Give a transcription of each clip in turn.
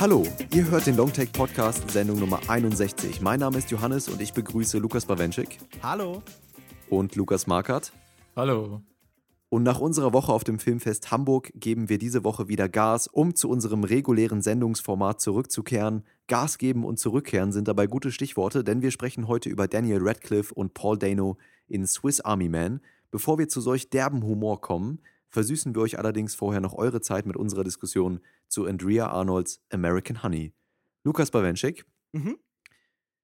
Hallo, ihr hört den Longtake Podcast, Sendung Nummer 61. Mein Name ist Johannes und ich begrüße Lukas Bawenschik. Hallo. Und Lukas Markert. Hallo. Und nach unserer Woche auf dem Filmfest Hamburg geben wir diese Woche wieder Gas, um zu unserem regulären Sendungsformat zurückzukehren. Gas geben und zurückkehren sind dabei gute Stichworte, denn wir sprechen heute über Daniel Radcliffe und Paul Dano in Swiss Army Man. Bevor wir zu solch derben Humor kommen, versüßen wir euch allerdings vorher noch eure Zeit mit unserer Diskussion zu Andrea Arnolds American Honey. Lukas Bawenschik, mhm.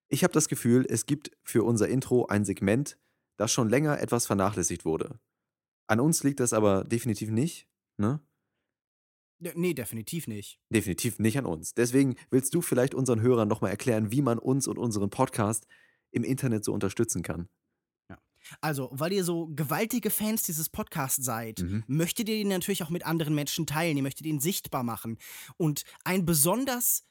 ich habe das Gefühl, es gibt für unser Intro ein Segment, das schon länger etwas vernachlässigt wurde. An uns liegt das aber definitiv nicht, ne? Nee, definitiv nicht. Definitiv nicht an uns. Deswegen willst du vielleicht unseren Hörern nochmal erklären, wie man uns und unseren Podcast im Internet so unterstützen kann. Also, weil ihr so gewaltige Fans dieses Podcasts seid, mhm. möchtet ihr ihn natürlich auch mit anderen Menschen teilen. Ihr möchtet ihn sichtbar machen. Und ein besonders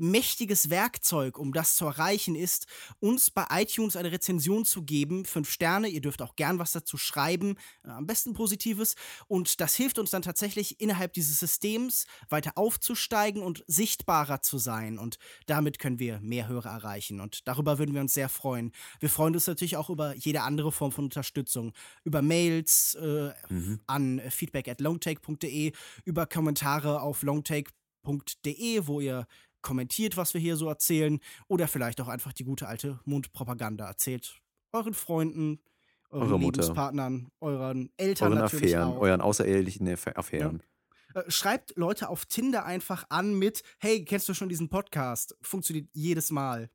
mächtiges Werkzeug, um das zu erreichen, ist, uns bei iTunes eine Rezension zu geben. Fünf Sterne, ihr dürft auch gern was dazu schreiben, äh, am besten Positives. Und das hilft uns dann tatsächlich innerhalb dieses Systems weiter aufzusteigen und sichtbarer zu sein. Und damit können wir mehr Hörer erreichen. Und darüber würden wir uns sehr freuen. Wir freuen uns natürlich auch über jede andere Form von Unterstützung. Über Mails äh, mhm. an feedback at longtake.de, über Kommentare auf longtake.de, wo ihr kommentiert, was wir hier so erzählen, oder vielleicht auch einfach die gute alte Mundpropaganda erzählt. Euren Freunden, euren Eure Lebenspartnern, euren Eltern euren natürlich Affären, auch. euren außerehelichen Affären. Ja. Äh, schreibt Leute auf Tinder einfach an mit, hey, kennst du schon diesen Podcast? Funktioniert jedes Mal.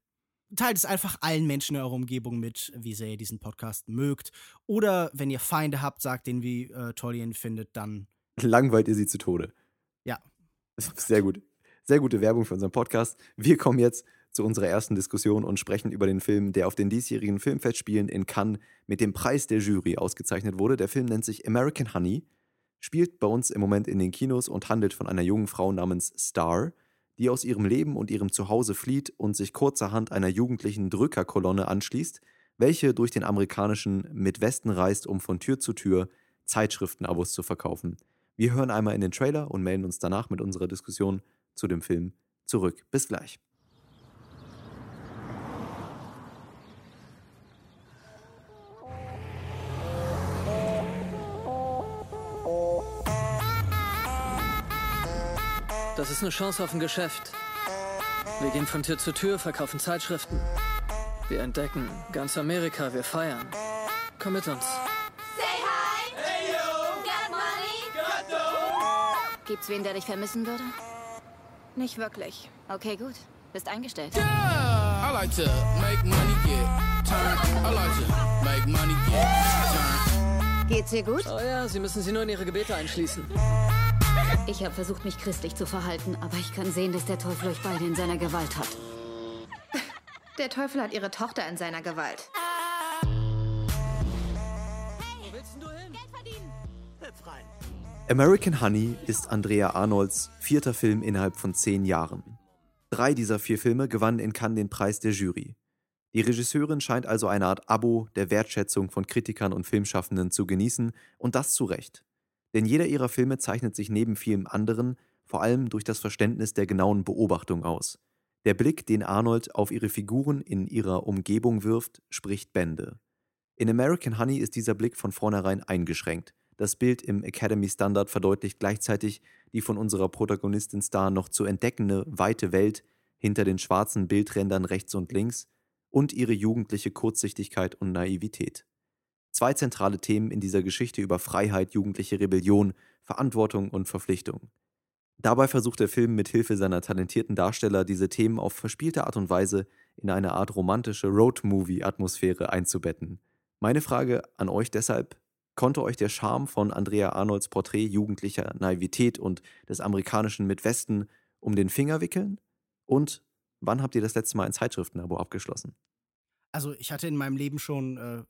Teilt es einfach allen Menschen in eurer Umgebung mit, wie sehr ihr diesen Podcast mögt. Oder wenn ihr Feinde habt, sagt denen, wie äh, toll ihr ihn findet, dann. Langweilt ihr sie zu Tode. Ja. Sehr gut. Sehr gute Werbung für unseren Podcast. Wir kommen jetzt zu unserer ersten Diskussion und sprechen über den Film, der auf den diesjährigen Filmfestspielen in Cannes mit dem Preis der Jury ausgezeichnet wurde. Der Film nennt sich American Honey, spielt bei uns im Moment in den Kinos und handelt von einer jungen Frau namens Star, die aus ihrem Leben und ihrem Zuhause flieht und sich kurzerhand einer jugendlichen Drückerkolonne anschließt, welche durch den amerikanischen Midwesten reist, um von Tür zu Tür Zeitschriftenabos zu verkaufen. Wir hören einmal in den Trailer und melden uns danach mit unserer Diskussion zu dem Film zurück. Bis gleich. Das ist eine Chance auf ein Geschäft. Wir gehen von Tür zu Tür, verkaufen Zeitschriften. Wir entdecken ganz Amerika, wir feiern. Komm mit uns. Say hi! Hey yo! Got money? Got dough! Gibt's wen, der dich vermissen würde? Nicht wirklich. Okay, gut. Bist eingestellt. Yeah! I like to make money get. I like to make money get. Geht's dir gut? Oh ja, Sie müssen sie nur in Ihre Gebete einschließen. Ich habe versucht, mich christlich zu verhalten, aber ich kann sehen, dass der Teufel euch beide in seiner Gewalt hat. Der Teufel hat ihre Tochter in seiner Gewalt. American Honey ist Andrea Arnolds vierter Film innerhalb von zehn Jahren. Drei dieser vier Filme gewannen in Cannes den Preis der Jury. Die Regisseurin scheint also eine Art Abo der Wertschätzung von Kritikern und Filmschaffenden zu genießen und das zu Recht. Denn jeder ihrer Filme zeichnet sich neben vielem anderen vor allem durch das Verständnis der genauen Beobachtung aus. Der Blick, den Arnold auf ihre Figuren in ihrer Umgebung wirft, spricht Bände. In American Honey ist dieser Blick von vornherein eingeschränkt. Das Bild im Academy Standard verdeutlicht gleichzeitig die von unserer Protagonistin Star noch zu entdeckende weite Welt hinter den schwarzen Bildrändern rechts und links und ihre jugendliche Kurzsichtigkeit und Naivität. Zwei zentrale Themen in dieser Geschichte über Freiheit, jugendliche Rebellion, Verantwortung und Verpflichtung. Dabei versucht der Film mit Hilfe seiner talentierten Darsteller diese Themen auf verspielte Art und Weise in eine Art romantische Road-Movie-Atmosphäre einzubetten. Meine Frage an euch deshalb, Konnte euch der Charme von Andrea Arnolds Porträt jugendlicher Naivität und des amerikanischen Midwesten um den Finger wickeln? Und wann habt ihr das letzte Mal ein Zeitschriftenabo abgeschlossen? Also ich hatte in meinem Leben schon äh,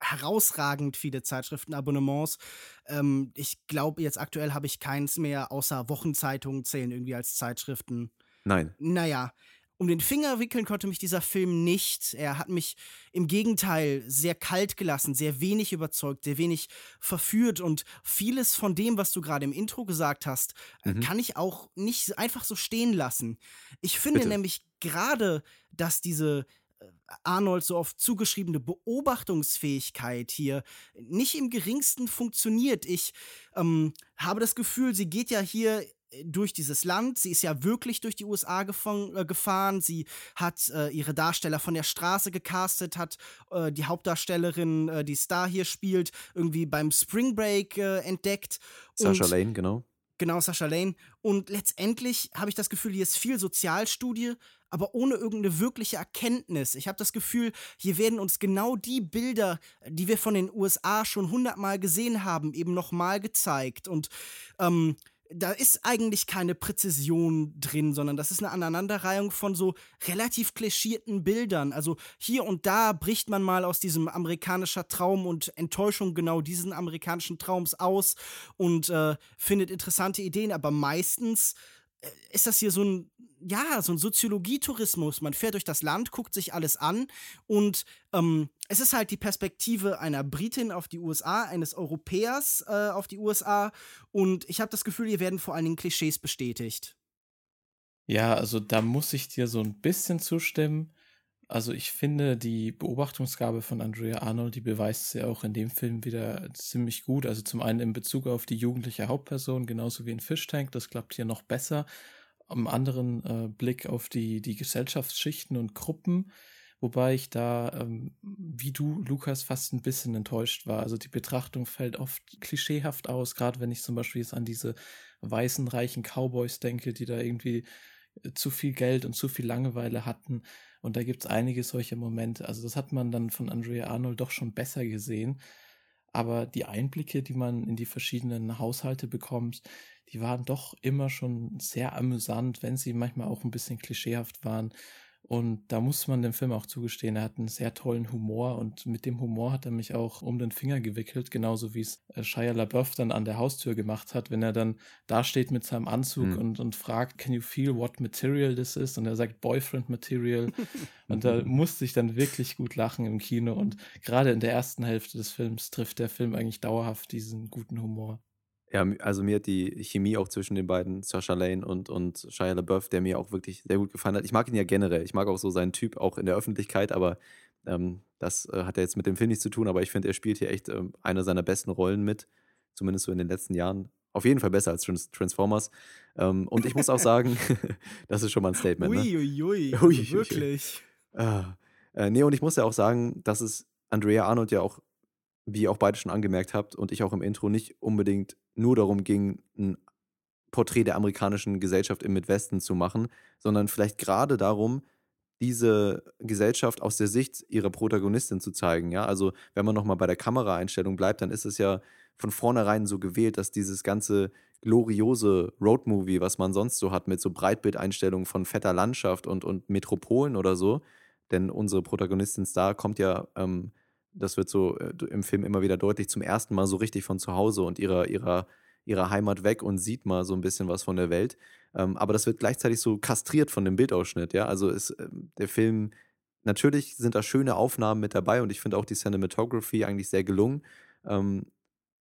herausragend viele Zeitschriftenabonnements. Ähm, ich glaube, jetzt aktuell habe ich keins mehr, außer Wochenzeitungen zählen irgendwie als Zeitschriften. Nein. Naja. Um den Finger wickeln konnte mich dieser Film nicht. Er hat mich im Gegenteil sehr kalt gelassen, sehr wenig überzeugt, sehr wenig verführt und vieles von dem, was du gerade im Intro gesagt hast, äh, mhm. kann ich auch nicht einfach so stehen lassen. Ich finde Bitte. nämlich gerade, dass diese äh, Arnold so oft zugeschriebene Beobachtungsfähigkeit hier nicht im geringsten funktioniert. Ich ähm, habe das Gefühl, sie geht ja hier durch dieses Land. Sie ist ja wirklich durch die USA äh, gefahren. Sie hat äh, ihre Darsteller von der Straße gecastet, hat äh, die Hauptdarstellerin, äh, die Star hier spielt, irgendwie beim Spring Break äh, entdeckt. Sasha Und, Lane, genau. Genau, Sasha Lane. Und letztendlich habe ich das Gefühl, hier ist viel Sozialstudie, aber ohne irgendeine wirkliche Erkenntnis. Ich habe das Gefühl, hier werden uns genau die Bilder, die wir von den USA schon hundertmal gesehen haben, eben nochmal gezeigt. Und ähm, da ist eigentlich keine Präzision drin, sondern das ist eine Aneinanderreihung von so relativ klischierten Bildern. Also hier und da bricht man mal aus diesem amerikanischen Traum und Enttäuschung genau diesen amerikanischen Traums aus und äh, findet interessante Ideen, aber meistens äh, ist das hier so ein ja, so ein Soziologietourismus. Man fährt durch das Land, guckt sich alles an und ähm, es ist halt die Perspektive einer Britin auf die USA, eines Europäers äh, auf die USA und ich habe das Gefühl, hier werden vor allen Dingen Klischees bestätigt. Ja, also da muss ich dir so ein bisschen zustimmen. Also ich finde, die Beobachtungsgabe von Andrea Arnold, die beweist sie auch in dem Film wieder ziemlich gut. Also zum einen in Bezug auf die jugendliche Hauptperson, genauso wie in Fishtank, das klappt hier noch besser am anderen äh, Blick auf die, die Gesellschaftsschichten und Gruppen, wobei ich da, ähm, wie du, Lukas, fast ein bisschen enttäuscht war. Also die Betrachtung fällt oft klischeehaft aus, gerade wenn ich zum Beispiel jetzt an diese weißen, reichen Cowboys denke, die da irgendwie äh, zu viel Geld und zu viel Langeweile hatten. Und da gibt es einige solche Momente. Also das hat man dann von Andrea Arnold doch schon besser gesehen. Aber die Einblicke, die man in die verschiedenen Haushalte bekommt, die waren doch immer schon sehr amüsant, wenn sie manchmal auch ein bisschen klischeehaft waren. Und da muss man dem Film auch zugestehen, er hat einen sehr tollen Humor und mit dem Humor hat er mich auch um den Finger gewickelt, genauso wie es äh, Shia LaBeouf dann an der Haustür gemacht hat, wenn er dann da steht mit seinem Anzug mhm. und, und fragt, can you feel what material this is? Und er sagt Boyfriend Material. und da musste ich dann wirklich gut lachen im Kino und gerade in der ersten Hälfte des Films trifft der Film eigentlich dauerhaft diesen guten Humor. Ja, also mir hat die Chemie auch zwischen den beiden, Sasha Lane und, und Shia LaBeouf, der mir auch wirklich sehr gut gefallen hat. Ich mag ihn ja generell. Ich mag auch so seinen Typ, auch in der Öffentlichkeit, aber ähm, das äh, hat ja jetzt mit dem Film nichts zu tun. Aber ich finde, er spielt hier echt ähm, eine seiner besten Rollen mit, zumindest so in den letzten Jahren. Auf jeden Fall besser als Trans Transformers. Ähm, und ich muss auch sagen, das ist schon mal ein Statement. Uiuiui, ne? ui, ui, wirklich. Ah. Äh, nee, und ich muss ja auch sagen, dass es Andrea Arnold ja auch wie ihr auch beide schon angemerkt habt und ich auch im Intro, nicht unbedingt nur darum ging, ein Porträt der amerikanischen Gesellschaft im Midwesten zu machen, sondern vielleicht gerade darum, diese Gesellschaft aus der Sicht ihrer Protagonistin zu zeigen. Ja, also wenn man nochmal bei der Kameraeinstellung bleibt, dann ist es ja von vornherein so gewählt, dass dieses ganze gloriose Roadmovie, was man sonst so hat, mit so Breitbildeinstellungen von fetter Landschaft und, und Metropolen oder so, denn unsere Protagonistin Star kommt ja ähm, das wird so äh, im Film immer wieder deutlich, zum ersten Mal so richtig von zu Hause und ihrer, ihrer, ihrer Heimat weg und sieht mal so ein bisschen was von der Welt. Ähm, aber das wird gleichzeitig so kastriert von dem Bildausschnitt, ja. Also ist äh, der Film, natürlich sind da schöne Aufnahmen mit dabei und ich finde auch die Cinematography eigentlich sehr gelungen. Ähm,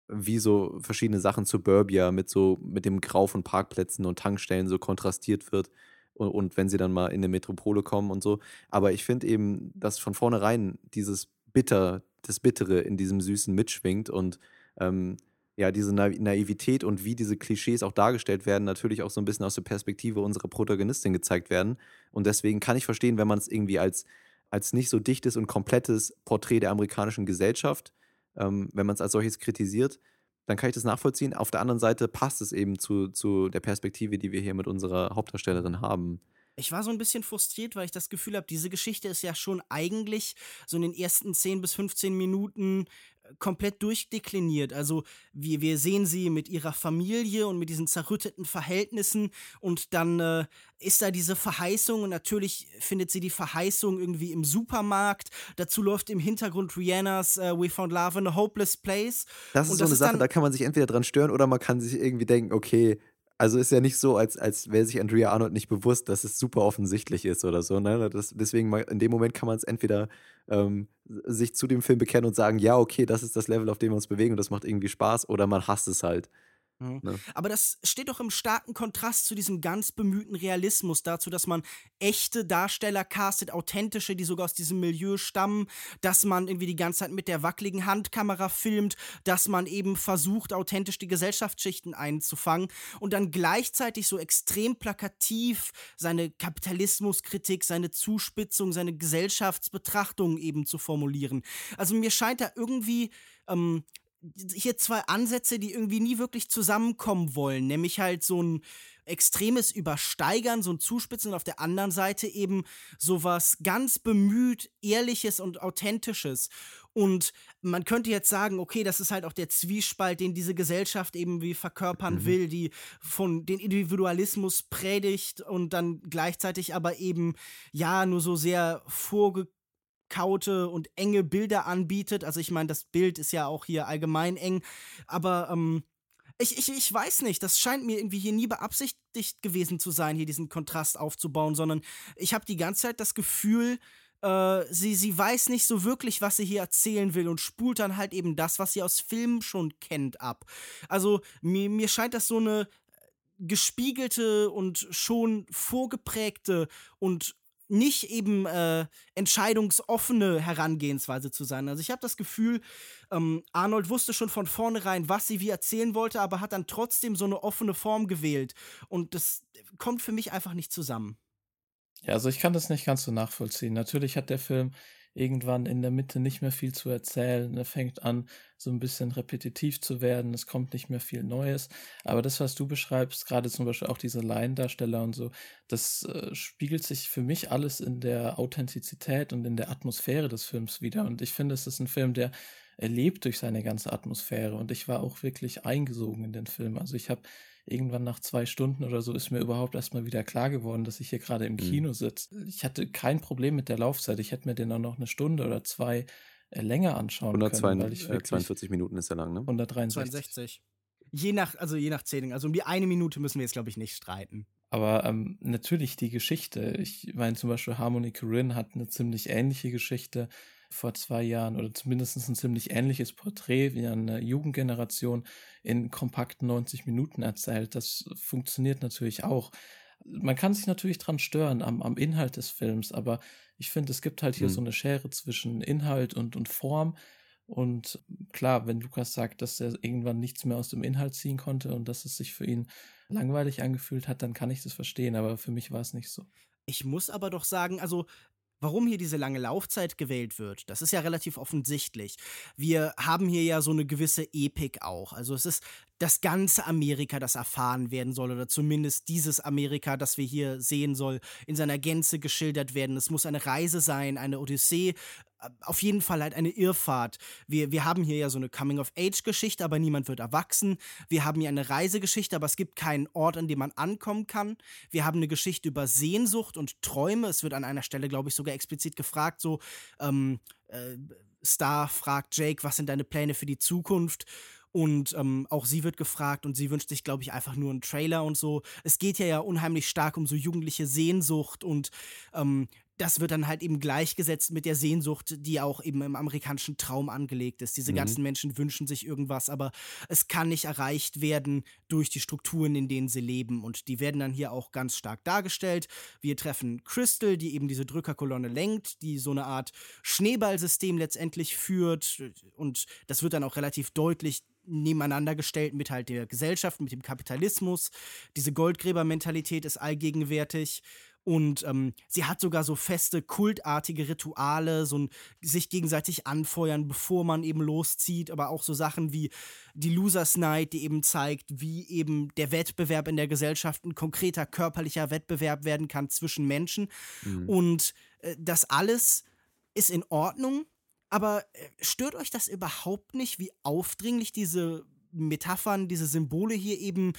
wie so verschiedene Sachen Suburbia mit so, mit dem Grau von Parkplätzen und Tankstellen so kontrastiert wird. Und, und wenn sie dann mal in eine Metropole kommen und so. Aber ich finde eben, dass von vornherein dieses bitter, das Bittere in diesem Süßen mitschwingt und ähm, ja, diese Naivität und wie diese Klischees auch dargestellt werden, natürlich auch so ein bisschen aus der Perspektive unserer Protagonistin gezeigt werden. Und deswegen kann ich verstehen, wenn man es irgendwie als, als nicht so dichtes und komplettes Porträt der amerikanischen Gesellschaft, ähm, wenn man es als solches kritisiert, dann kann ich das nachvollziehen. Auf der anderen Seite passt es eben zu, zu der Perspektive, die wir hier mit unserer Hauptdarstellerin haben. Ich war so ein bisschen frustriert, weil ich das Gefühl habe, diese Geschichte ist ja schon eigentlich so in den ersten 10 bis 15 Minuten äh, komplett durchdekliniert. Also wir, wir sehen sie mit ihrer Familie und mit diesen zerrütteten Verhältnissen und dann äh, ist da diese Verheißung und natürlich findet sie die Verheißung irgendwie im Supermarkt. Dazu läuft im Hintergrund Rihannas uh, We Found Love in a Hopeless Place. Das ist und so das eine Sache, da kann man sich entweder dran stören oder man kann sich irgendwie denken, okay, Also ist ja nicht so, als, als wäre sich Andrea Arnold nicht bewusst, dass es super offensichtlich ist oder so. Ne? Das, deswegen, in dem Moment kann man es entweder ähm, sich zu dem Film bekennen und sagen, ja, okay, das ist das Level, auf dem wir uns bewegen und das macht irgendwie Spaß, oder man hasst es halt. Mhm. Ne? Aber das steht doch im starken Kontrast zu diesem ganz bemühten Realismus, dazu, dass man echte Darsteller castet, authentische, die sogar aus diesem Milieu stammen, dass man irgendwie die ganze Zeit mit der wackeligen Handkamera filmt, dass man eben versucht, authentisch die Gesellschaftsschichten einzufangen und dann gleichzeitig so extrem plakativ seine Kapitalismuskritik, seine Zuspitzung, seine Gesellschaftsbetrachtung eben zu formulieren. Also mir scheint da irgendwie ähm, hier zwei Ansätze, die irgendwie nie wirklich zusammenkommen wollen, nämlich halt so ein extremes Übersteigern, so ein Zuspitzen und auf der anderen Seite eben sowas ganz bemüht, ehrliches und authentisches. Und man könnte jetzt sagen, okay, das ist halt auch der Zwiespalt, den diese Gesellschaft eben wie verkörpern mhm. will, die von den Individualismus predigt und dann gleichzeitig aber eben ja nur so sehr vorge kaute und enge Bilder anbietet. Also ich meine, das Bild ist ja auch hier allgemein eng, aber ähm, ich, ich, ich weiß nicht, das scheint mir irgendwie hier nie beabsichtigt gewesen zu sein, hier diesen Kontrast aufzubauen, sondern ich habe die ganze Zeit das Gefühl, äh, sie, sie weiß nicht so wirklich, was sie hier erzählen will und spult dann halt eben das, was sie aus Filmen schon kennt, ab. Also mir, mir scheint das so eine gespiegelte und schon vorgeprägte und nicht eben äh, entscheidungsoffene Herangehensweise zu sein. Also ich habe das Gefühl, ähm, Arnold wusste schon von vornherein, was sie wie erzählen wollte, aber hat dann trotzdem so eine offene Form gewählt. Und das kommt für mich einfach nicht zusammen. Ja, also ich kann das nicht ganz so nachvollziehen. Natürlich hat der Film irgendwann in der Mitte nicht mehr viel zu erzählen. Er fängt an, so ein bisschen repetitiv zu werden. Es kommt nicht mehr viel Neues. Aber das, was du beschreibst, gerade zum Beispiel auch diese Laiendarsteller und so, das äh, spiegelt sich für mich alles in der Authentizität und in der Atmosphäre des Films wieder. Und ich finde, es ist ein Film, der erlebt durch seine ganze Atmosphäre. Und ich war auch wirklich eingesogen in den Film. Also ich habe irgendwann nach zwei Stunden oder so ist mir überhaupt erstmal wieder klar geworden, dass ich hier gerade im mhm. Kino sitze. Ich hatte kein Problem mit der Laufzeit. Ich hätte mir den auch noch eine Stunde oder zwei äh, länger anschauen 102, können. Weil ich äh, 42 Minuten ist ja lang, ne? 163. 62. Je nach, also je nach Zählung. Also um die eine Minute müssen wir jetzt, glaube ich, nicht streiten. Aber ähm, natürlich die Geschichte. Ich meine zum Beispiel Harmony Korine hat eine ziemlich ähnliche Geschichte vor zwei Jahren oder zumindest ein ziemlich ähnliches Porträt wie eine Jugendgeneration in kompakten 90 Minuten erzählt. Das funktioniert natürlich auch. Man kann sich natürlich dran stören am, am Inhalt des Films, aber ich finde, es gibt halt hier mhm. so eine Schere zwischen Inhalt und, und Form. Und klar, wenn Lukas sagt, dass er irgendwann nichts mehr aus dem Inhalt ziehen konnte und dass es sich für ihn langweilig angefühlt hat, dann kann ich das verstehen, aber für mich war es nicht so. Ich muss aber doch sagen, also Warum hier diese lange Laufzeit gewählt wird, das ist ja relativ offensichtlich. Wir haben hier ja so eine gewisse Epik auch. Also es ist das ganze Amerika, das erfahren werden soll, oder zumindest dieses Amerika, das wir hier sehen soll, in seiner Gänze geschildert werden. Es muss eine Reise sein, eine Odyssee, äh, auf jeden Fall halt eine Irrfahrt. Wir, wir haben hier ja so eine Coming-of-Age-Geschichte, aber niemand wird erwachsen. Wir haben hier eine Reisegeschichte, aber es gibt keinen Ort, an dem man ankommen kann. Wir haben eine Geschichte über Sehnsucht und Träume. Es wird an einer Stelle, glaube ich, sogar explizit gefragt, so, ähm, äh, Star fragt Jake, was sind deine Pläne für die Zukunft? Und ähm, auch sie wird gefragt und sie wünscht sich, glaube ich, einfach nur einen Trailer und so. Es geht ja ja unheimlich stark um so jugendliche Sehnsucht und ähm, das wird dann halt eben gleichgesetzt mit der Sehnsucht, die auch eben im amerikanischen Traum angelegt ist. Diese mhm. ganzen Menschen wünschen sich irgendwas, aber es kann nicht erreicht werden durch die Strukturen, in denen sie leben. Und die werden dann hier auch ganz stark dargestellt. Wir treffen Crystal, die eben diese Drückerkolonne lenkt, die so eine Art Schneeballsystem letztendlich führt. Und das wird dann auch relativ deutlich nebeneinander gestellt mit halt der Gesellschaft, mit dem Kapitalismus. Diese Goldgräbermentalität ist allgegenwärtig. Und ähm, sie hat sogar so feste, kultartige Rituale, so ein sich gegenseitig anfeuern, bevor man eben loszieht, aber auch so Sachen wie die Losers Night, die eben zeigt, wie eben der Wettbewerb in der Gesellschaft ein konkreter körperlicher Wettbewerb werden kann zwischen Menschen. Mhm. Und äh, das alles ist in Ordnung, aber äh, stört euch das überhaupt nicht, wie aufdringlich diese Metaphern, diese Symbole hier eben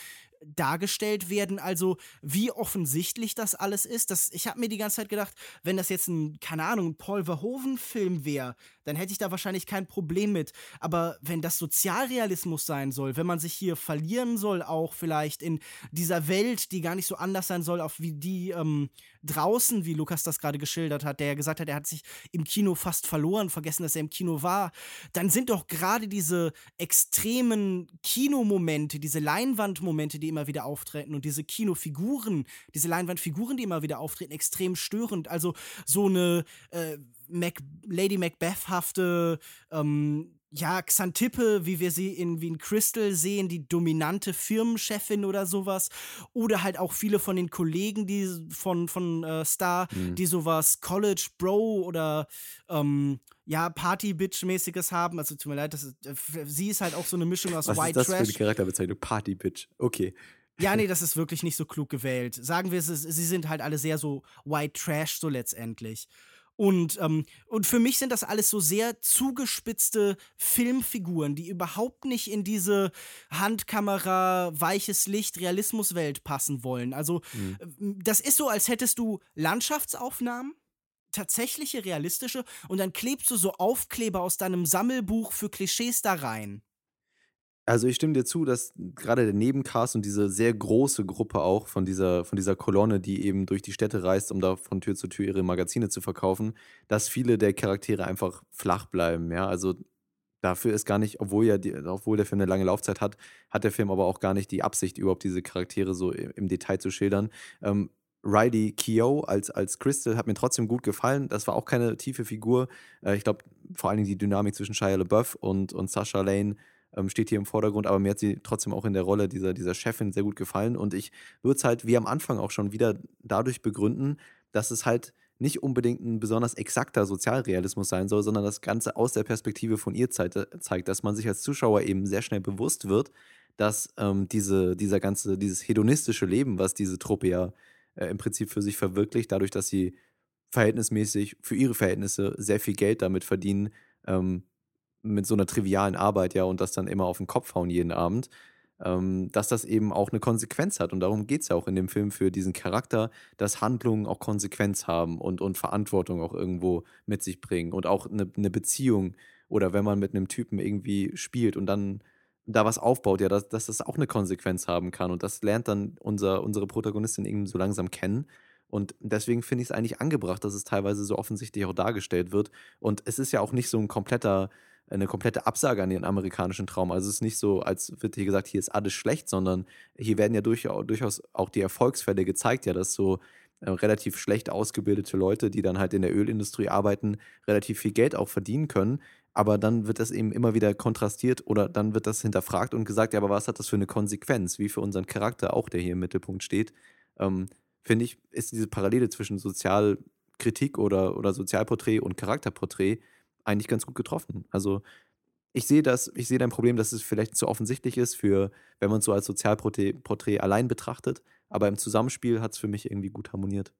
dargestellt werden. Also wie offensichtlich das alles ist. Das, ich habe mir die ganze Zeit gedacht, wenn das jetzt ein, keine Ahnung, ein Paul Verhoeven-Film wäre, dann hätte ich da wahrscheinlich kein Problem mit. Aber wenn das Sozialrealismus sein soll, wenn man sich hier verlieren soll, auch vielleicht in dieser Welt, die gar nicht so anders sein soll, auf wie die ähm, draußen, wie Lukas das gerade geschildert hat, der gesagt hat, er hat sich im Kino fast verloren, vergessen, dass er im Kino war, dann sind doch gerade diese extremen Kinomomente, diese Leinwandmomente, die immer wieder auftreten und diese Kinofiguren, diese Leinwandfiguren, die immer wieder auftreten, extrem störend. Also so eine äh, Mac Lady Macbeth-hafte ähm, ja, Xantippe, wie wir sie in Wien Crystal sehen, die dominante Firmenchefin oder sowas. Oder halt auch viele von den Kollegen, die von, von äh, Star, mhm. die sowas College Bro oder ähm, ja, Party-Bitch-mäßiges haben. Also tut mir leid, das ist, äh, sie ist halt auch so eine Mischung aus Was White ist das Trash. für eine Charakterbezeichnung? Party-Bitch. Okay. Ja, nee, das ist wirklich nicht so klug gewählt. Sagen wir es, sie sind halt alle sehr so White Trash so letztendlich. Und, ähm, und für mich sind das alles so sehr zugespitzte Filmfiguren, die überhaupt nicht in diese Handkamera, weiches Licht, Realismuswelt passen wollen. Also, mhm. das ist so, als hättest du Landschaftsaufnahmen tatsächliche realistische und dann klebst du so Aufkleber aus deinem Sammelbuch für Klischees da rein. Also ich stimme dir zu, dass gerade der Nebencast und diese sehr große Gruppe auch von dieser, von dieser Kolonne, die eben durch die Städte reist, um da von Tür zu Tür ihre Magazine zu verkaufen, dass viele der Charaktere einfach flach bleiben. Ja, also dafür ist gar nicht, obwohl ja die, obwohl der Film eine lange Laufzeit hat, hat der Film aber auch gar nicht die Absicht, überhaupt diese Charaktere so im Detail zu schildern. Ähm, Riley Keough als, als Crystal hat mir trotzdem gut gefallen. Das war auch keine tiefe Figur. Äh, ich glaube, vor allen Dingen die Dynamik zwischen Shia LaBeouf und, und Sasha Lane ähm, steht hier im Vordergrund, aber mir hat sie trotzdem auch in der Rolle dieser, dieser Chefin sehr gut gefallen. Und ich würde es halt wie am Anfang auch schon wieder dadurch begründen, dass es halt nicht unbedingt ein besonders exakter Sozialrealismus sein soll, sondern das Ganze aus der Perspektive von ihr zeigt, dass man sich als Zuschauer eben sehr schnell bewusst wird, dass ähm, diese, dieser ganze, dieses hedonistische Leben, was diese Truppe ja äh, im Prinzip für sich verwirklicht, dadurch, dass sie verhältnismäßig für ihre Verhältnisse sehr viel Geld damit verdienen, ähm, mit so einer trivialen Arbeit, ja, und das dann immer auf den Kopf hauen jeden Abend, ähm, dass das eben auch eine Konsequenz hat. Und darum geht es ja auch in dem Film für diesen Charakter, dass Handlungen auch Konsequenz haben und, und Verantwortung auch irgendwo mit sich bringen und auch eine, eine Beziehung oder wenn man mit einem Typen irgendwie spielt und dann da was aufbaut, ja, dass, dass das auch eine Konsequenz haben kann. Und das lernt dann unser, unsere Protagonistin irgendwie so langsam kennen. Und deswegen finde ich es eigentlich angebracht, dass es teilweise so offensichtlich auch dargestellt wird. Und es ist ja auch nicht so ein kompletter eine komplette Absage an ihren amerikanischen Traum. Also es ist nicht so, als wird hier gesagt, hier ist alles schlecht, sondern hier werden ja durchaus auch die Erfolgsfälle gezeigt, ja, dass so äh, relativ schlecht ausgebildete Leute, die dann halt in der Ölindustrie arbeiten, relativ viel Geld auch verdienen können. Aber dann wird das eben immer wieder kontrastiert oder dann wird das hinterfragt und gesagt, ja, aber was hat das für eine Konsequenz, wie für unseren Charakter auch, der hier im Mittelpunkt steht. Ähm, Finde ich, ist diese Parallele zwischen Sozialkritik oder, oder Sozialporträt und Charakterporträt eigentlich ganz gut getroffen. Also ich sehe das, ich sehe dein Problem, dass es vielleicht zu offensichtlich ist, für, wenn man es so als Sozialporträt allein betrachtet, aber im Zusammenspiel hat es für mich irgendwie gut harmoniert.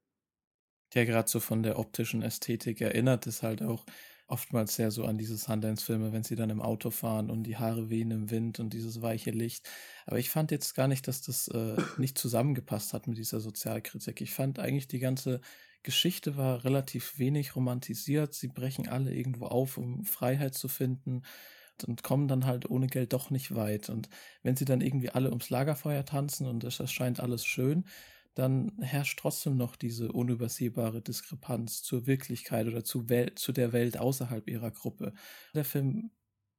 Ja, gerade so von der optischen Ästhetik erinnert es halt auch oftmals sehr so an diese Sundance-Filme, wenn sie dann im Auto fahren und die Haare wehen im Wind und dieses weiche Licht. Aber ich fand jetzt gar nicht, dass das äh, nicht zusammengepasst hat mit dieser Sozialkritik. Ich fand eigentlich die ganze Geschichte war relativ wenig romantisiert. Sie brechen alle irgendwo auf, um Freiheit zu finden und kommen dann halt ohne Geld doch nicht weit. Und wenn sie dann irgendwie alle ums Lagerfeuer tanzen und es erscheint alles schön, dann herrscht trotzdem noch diese unübersehbare Diskrepanz zur Wirklichkeit oder zu, Wel zu der Welt außerhalb ihrer Gruppe. Der Film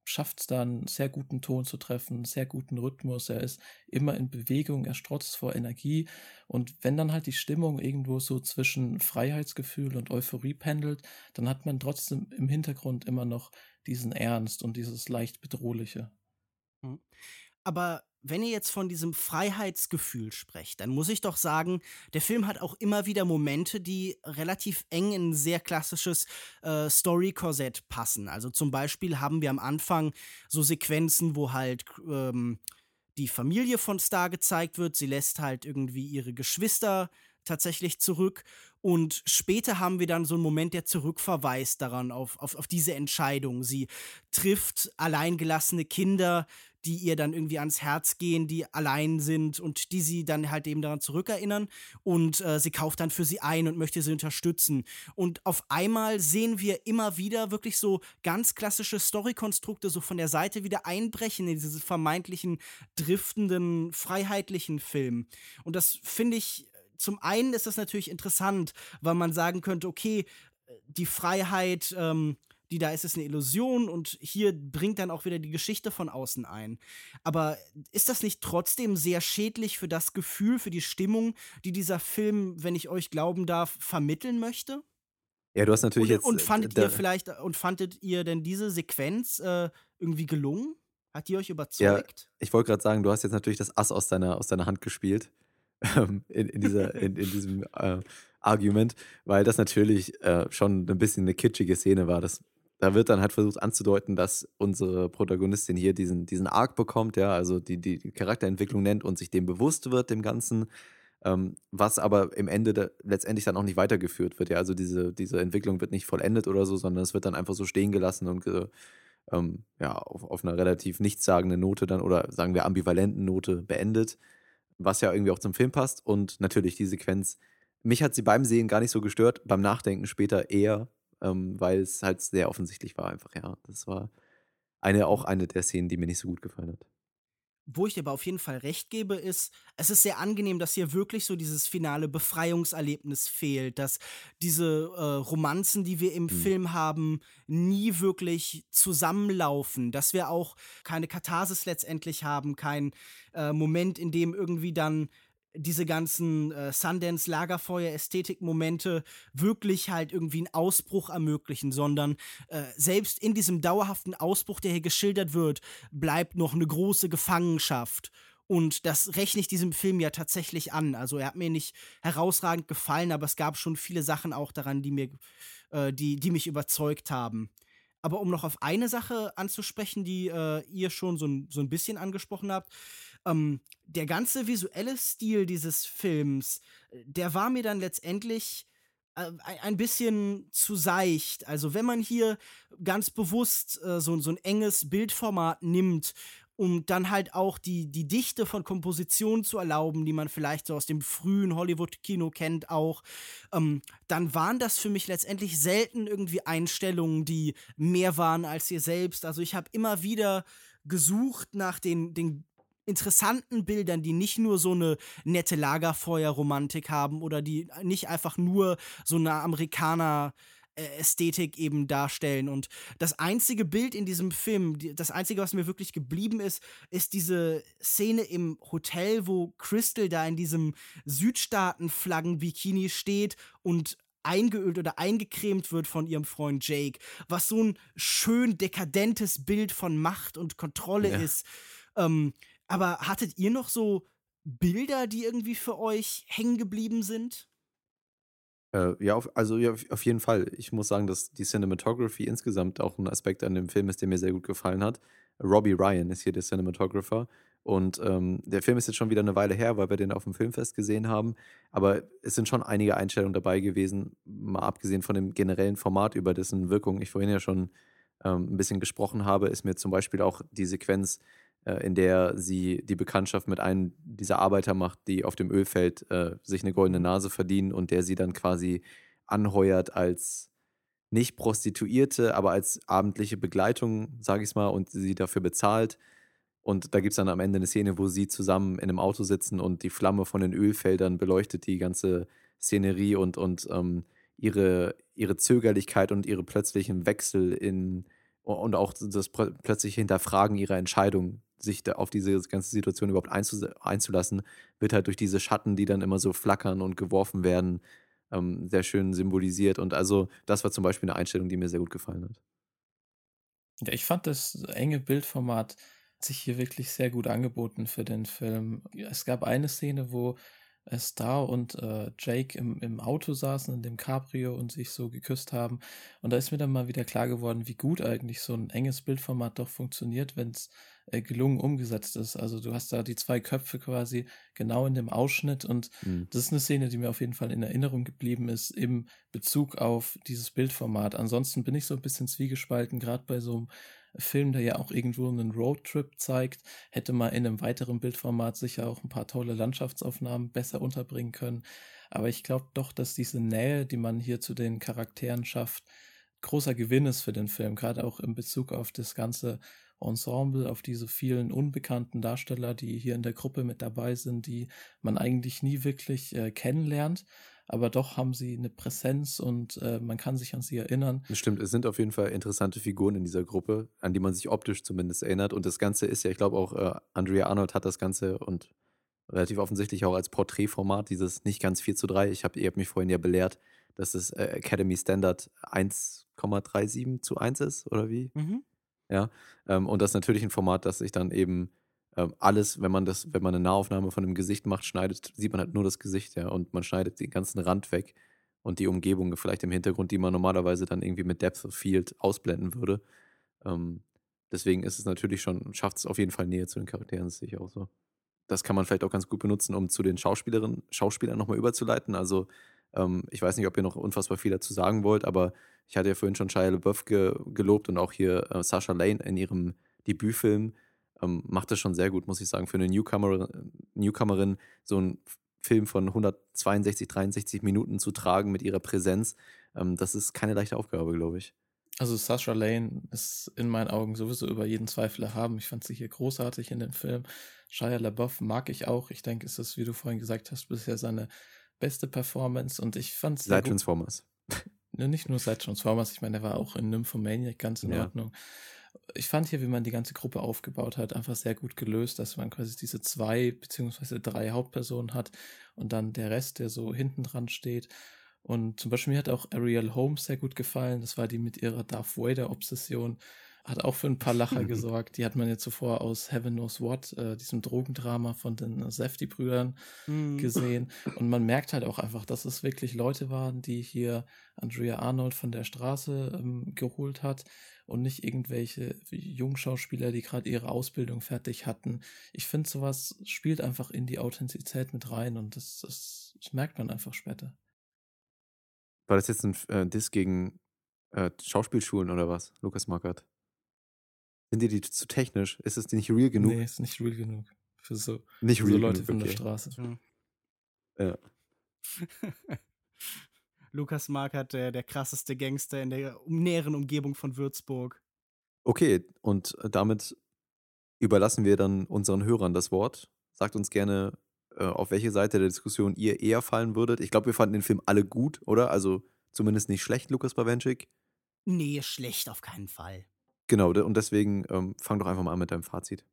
schafft es dann, sehr guten Ton zu treffen, sehr guten Rhythmus. Er ist immer in Bewegung, er strotzt vor Energie. Und wenn dann halt die Stimmung irgendwo so zwischen Freiheitsgefühl und Euphorie pendelt, dann hat man trotzdem im Hintergrund immer noch diesen Ernst und dieses leicht Bedrohliche. Hm. Aber wenn ihr jetzt von diesem Freiheitsgefühl sprecht, dann muss ich doch sagen, der Film hat auch immer wieder Momente, die relativ eng in ein sehr klassisches äh, Story-Korsett passen. Also zum Beispiel haben wir am Anfang so Sequenzen, wo halt ähm, die Familie von Star gezeigt wird. Sie lässt halt irgendwie ihre Geschwister tatsächlich zurück. Und später haben wir dann so einen Moment, der zurückverweist daran, auf, auf, auf diese Entscheidung. Sie trifft alleingelassene Kinder, die ihr dann irgendwie ans Herz gehen, die allein sind und die sie dann halt eben daran zurückerinnern. Und äh, sie kauft dann für sie ein und möchte sie unterstützen. Und auf einmal sehen wir immer wieder wirklich so ganz klassische Storykonstrukte so von der Seite wieder einbrechen in diese vermeintlichen driftenden, freiheitlichen Film. Und das finde ich zum einen ist das natürlich interessant, weil man sagen könnte, okay, die Freiheit, ähm, die da ist, ist eine Illusion und hier bringt dann auch wieder die Geschichte von außen ein. Aber ist das nicht trotzdem sehr schädlich für das Gefühl, für die Stimmung, die dieser Film, wenn ich euch glauben darf, vermitteln möchte? Ja, du hast natürlich und, jetzt. Und fandet ihr vielleicht, und fandet ihr denn diese Sequenz äh, irgendwie gelungen? Hat die euch überzeugt? Ja, ich wollte gerade sagen, du hast jetzt natürlich das Ass aus deiner, aus deiner Hand gespielt. Ähm, in, in, dieser, in, in diesem äh, Argument, weil das natürlich äh, schon ein bisschen eine kitschige Szene war. Das, da wird dann halt versucht anzudeuten, dass unsere Protagonistin hier diesen, diesen Arc bekommt, ja, also die, die Charakterentwicklung nennt und sich dem bewusst wird, dem Ganzen, ähm, was aber im Ende da, letztendlich dann auch nicht weitergeführt wird. Ja, also diese, diese Entwicklung wird nicht vollendet oder so, sondern es wird dann einfach so stehen gelassen und äh, ähm, ja, auf, auf einer relativ nichtssagenden Note dann oder sagen wir ambivalenten Note beendet was ja irgendwie auch zum Film passt. Und natürlich die Sequenz, mich hat sie beim Sehen gar nicht so gestört, beim Nachdenken später eher, ähm, weil es halt sehr offensichtlich war einfach, ja. Das war eine, auch eine der Szenen, die mir nicht so gut gefallen hat wo ich dir aber auf jeden Fall recht gebe, ist, es ist sehr angenehm, dass hier wirklich so dieses finale Befreiungserlebnis fehlt, dass diese äh, Romanzen, die wir im mhm. Film haben, nie wirklich zusammenlaufen, dass wir auch keine Katharsis letztendlich haben, kein äh, Moment, in dem irgendwie dann diese ganzen äh, Sundance-Lagerfeuer-Ästhetik-Momente wirklich halt irgendwie einen Ausbruch ermöglichen, sondern äh, selbst in diesem dauerhaften Ausbruch, der hier geschildert wird, bleibt noch eine große Gefangenschaft. Und das rechne ich diesem Film ja tatsächlich an. Also er hat mir nicht herausragend gefallen, aber es gab schon viele Sachen auch daran, die mir, äh, die, die mich überzeugt haben. Aber um noch auf eine Sache anzusprechen, die äh, ihr schon so, so ein bisschen angesprochen habt, ähm, der ganze visuelle Stil dieses Films, der war mir dann letztendlich äh, ein bisschen zu seicht. Also wenn man hier ganz bewusst äh, so, so ein enges Bildformat nimmt um dann halt auch die, die Dichte von Kompositionen zu erlauben, die man vielleicht so aus dem frühen Hollywood-Kino kennt auch, ähm, dann waren das für mich letztendlich selten irgendwie Einstellungen, die mehr waren als ihr selbst. Also ich habe immer wieder gesucht nach den, den interessanten Bildern, die nicht nur so eine nette Lagerfeuerromantik haben oder die nicht einfach nur so eine Amerikaner Ästhetik eben darstellen. Und das einzige Bild in diesem Film, das einzige, was mir wirklich geblieben ist, ist diese Szene im Hotel, wo Crystal da in diesem Südstaaten-Flaggen-Bikini steht und eingeölt oder eingecremt wird von ihrem Freund Jake, was so ein schön dekadentes Bild von Macht und Kontrolle ja. ist. Ähm, aber hattet ihr noch so Bilder, die irgendwie für euch hängen geblieben sind? Äh, ja, auf, also ja, auf jeden Fall. Ich muss sagen, dass die Cinematography insgesamt auch ein Aspekt an dem Film ist, der mir sehr gut gefallen hat. Robbie Ryan ist hier der Cinematographer. Und ähm, der Film ist jetzt schon wieder eine Weile her, weil wir den auf dem Filmfest gesehen haben. Aber es sind schon einige Einstellungen dabei gewesen, mal abgesehen von dem generellen Format, über dessen Wirkung ich vorhin ja schon ähm, ein bisschen gesprochen habe, ist mir zum Beispiel auch die Sequenz in der sie die Bekanntschaft mit einem dieser Arbeiter macht, die auf dem Ölfeld äh, sich eine goldene Nase verdienen und der sie dann quasi anheuert als nicht Prostituierte, aber als abendliche Begleitung, sage ich es mal, und sie dafür bezahlt. Und da gibt es dann am Ende eine Szene, wo sie zusammen in einem Auto sitzen und die Flamme von den Ölfeldern beleuchtet die ganze Szenerie und, und ähm, ihre, ihre Zögerlichkeit und ihre plötzlichen Wechsel in und auch das plötzliche Hinterfragen ihrer Entscheidung sich da auf diese ganze Situation überhaupt einzulassen, wird halt durch diese Schatten, die dann immer so flackern und geworfen werden, ähm, sehr schön symbolisiert. Und also das war zum Beispiel eine Einstellung, die mir sehr gut gefallen hat. Ja, ich fand das enge Bildformat sich hier wirklich sehr gut angeboten für den Film. Es gab eine Szene, wo Star und äh, Jake im, im Auto saßen, in dem Cabrio und sich so geküsst haben. Und da ist mir dann mal wieder klar geworden, wie gut eigentlich so ein enges Bildformat doch funktioniert, wenn es äh, gelungen umgesetzt ist. Also du hast da die zwei Köpfe quasi genau in dem Ausschnitt und mhm. das ist eine Szene, die mir auf jeden Fall in Erinnerung geblieben ist im Bezug auf dieses Bildformat. Ansonsten bin ich so ein bisschen zwiegespalten, gerade bei so einem Film, der ja auch irgendwo einen Roadtrip zeigt, hätte man in einem weiteren Bildformat sicher auch ein paar tolle Landschaftsaufnahmen besser unterbringen können. Aber ich glaube doch, dass diese Nähe, die man hier zu den Charakteren schafft, großer Gewinn ist für den Film, gerade auch in Bezug auf das ganze Ensemble, auf diese vielen unbekannten Darsteller, die hier in der Gruppe mit dabei sind, die man eigentlich nie wirklich äh, kennenlernt. Aber doch haben sie eine Präsenz und äh, man kann sich an sie erinnern. Stimmt, es sind auf jeden Fall interessante Figuren in dieser Gruppe, an die man sich optisch zumindest erinnert. Und das Ganze ist ja, ich glaube auch, äh, Andrea Arnold hat das Ganze und relativ offensichtlich auch als Porträtformat, dieses nicht ganz 4 zu 3. Ich hab, ihr habt mich vorhin ja belehrt, dass das äh, Academy Standard 1,37 zu 1 ist, oder wie? Mhm. Ja. Ähm, und das ist natürlich ein Format, das sich dann eben ähm, alles, wenn man das, wenn man eine Nahaufnahme von dem Gesicht macht, schneidet, sieht man halt nur das Gesicht, ja. Und man schneidet den ganzen Rand weg und die Umgebung vielleicht im Hintergrund, die man normalerweise dann irgendwie mit Depth of Field ausblenden würde. Ähm, deswegen ist es natürlich schon, schafft es auf jeden Fall Nähe zu den Charakteren, das sehe ich auch so. Das kann man vielleicht auch ganz gut benutzen, um zu den Schauspielerinnen, Schauspielern nochmal überzuleiten. Also ähm, ich weiß nicht, ob ihr noch unfassbar viel dazu sagen wollt, aber ich hatte ja vorhin schon Shia LaBeouf ge gelobt und auch hier äh, Sasha Lane in ihrem Debütfilm ähm, macht das schon sehr gut, muss ich sagen. Für eine Newcomer Newcomerin so einen Film von 162, 63 Minuten zu tragen mit ihrer Präsenz, ähm, das ist keine leichte Aufgabe, glaube ich. Also Sasha Lane ist in meinen Augen sowieso über jeden Zweifel erhaben. Ich fand sie hier großartig in dem Film. Shia LaBeouf mag ich auch. Ich denke, es ist, wie du vorhin gesagt hast, bisher seine beste Performance und ich fand es Seit Transformers. Ne, nicht nur seit Transformers, ich meine, der war auch in Nymphomaniac ganz in ja. Ordnung. Ich fand hier, wie man die ganze Gruppe aufgebaut hat, einfach sehr gut gelöst, dass man quasi diese zwei beziehungsweise drei Hauptpersonen hat und dann der Rest, der so hinten dran steht. Und zum Beispiel mir hat auch Ariel Holmes sehr gut gefallen. Das war die mit ihrer Darth Vader-Obsession hat auch für ein paar Lacher gesorgt. Die hat man ja zuvor aus Heaven Knows What, äh, diesem Drogendrama von den Safety-Brüdern mm. gesehen. Und man merkt halt auch einfach, dass es wirklich Leute waren, die hier Andrea Arnold von der Straße ähm, geholt hat und nicht irgendwelche Jungschauspieler, die gerade ihre Ausbildung fertig hatten. Ich finde, sowas spielt einfach in die Authentizität mit rein und das, das, das merkt man einfach später. War das jetzt ein äh, Diss gegen äh, Schauspielschulen oder was, Lukas Markert? Sind dir die zu technisch? Ist es nicht real genug? Nee, ist nicht real genug. Für so, nicht für so Leute genug, von okay. der Straße. Ja. Lukas Markert, der, der krasseste Gangster in der näheren Umgebung von Würzburg. Okay, und damit überlassen wir dann unseren Hörern das Wort. Sagt uns gerne, äh, auf welche Seite der Diskussion ihr eher fallen würdet. Ich glaube, wir fanden den Film alle gut, oder? Also zumindest nicht schlecht, Lukas Bawenschik. Nee, schlecht auf keinen Fall. Genau, und deswegen ähm, fang doch einfach mal an mit deinem Fazit.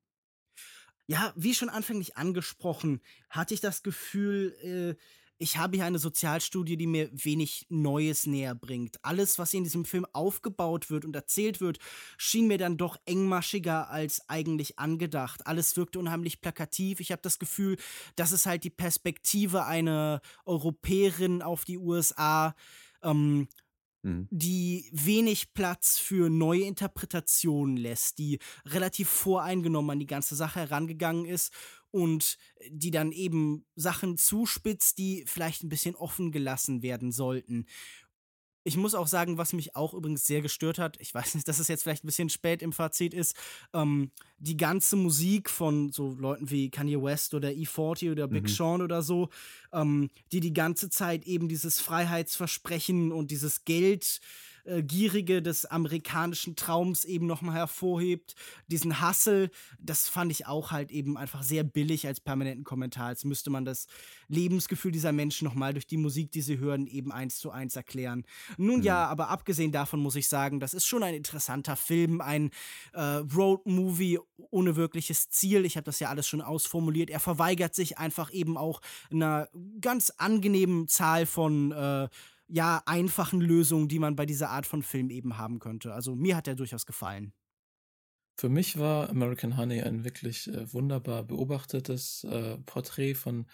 Ja, wie schon anfänglich angesprochen, hatte ich das Gefühl, äh, ich habe hier eine Sozialstudie, die mir wenig Neues näher bringt. Alles, was in diesem Film aufgebaut wird und erzählt wird, schien mir dann doch engmaschiger als eigentlich angedacht. Alles wirkte unheimlich plakativ. Ich habe das Gefühl, das ist halt die Perspektive einer Europäerin auf die USA. Ähm, Mhm. die wenig Platz für neue Interpretationen lässt, die relativ voreingenommen an die ganze Sache herangegangen ist und die dann eben Sachen zuspitzt, die vielleicht ein bisschen offen gelassen werden sollten. Ich muss auch sagen, was mich auch übrigens sehr gestört hat, ich weiß nicht, dass es jetzt vielleicht ein bisschen spät im Fazit ist, ähm, die ganze Musik von so Leuten wie Kanye West oder E40 oder Big mhm. Sean oder so, ähm, die die ganze Zeit eben dieses Freiheitsversprechen und dieses Geld äh, Gierige des amerikanischen Traums eben nochmal hervorhebt. Diesen Hassel, das fand ich auch halt eben einfach sehr billig als permanenten Kommentar. Als müsste man das Lebensgefühl dieser Menschen nochmal durch die Musik, die sie hören, eben eins zu eins erklären. Nun mhm. ja, aber abgesehen davon muss ich sagen, das ist schon ein interessanter Film, ein äh, Road-Movie ohne wirkliches Ziel. Ich habe das ja alles schon ausformuliert. Er verweigert sich einfach eben auch einer ganz angenehmen Zahl von äh, ja, einfachen Lösungen, die man bei dieser Art von Film eben haben könnte. Also mir hat er durchaus gefallen. Für mich war American Honey ein wirklich äh, wunderbar beobachtetes äh, Porträt von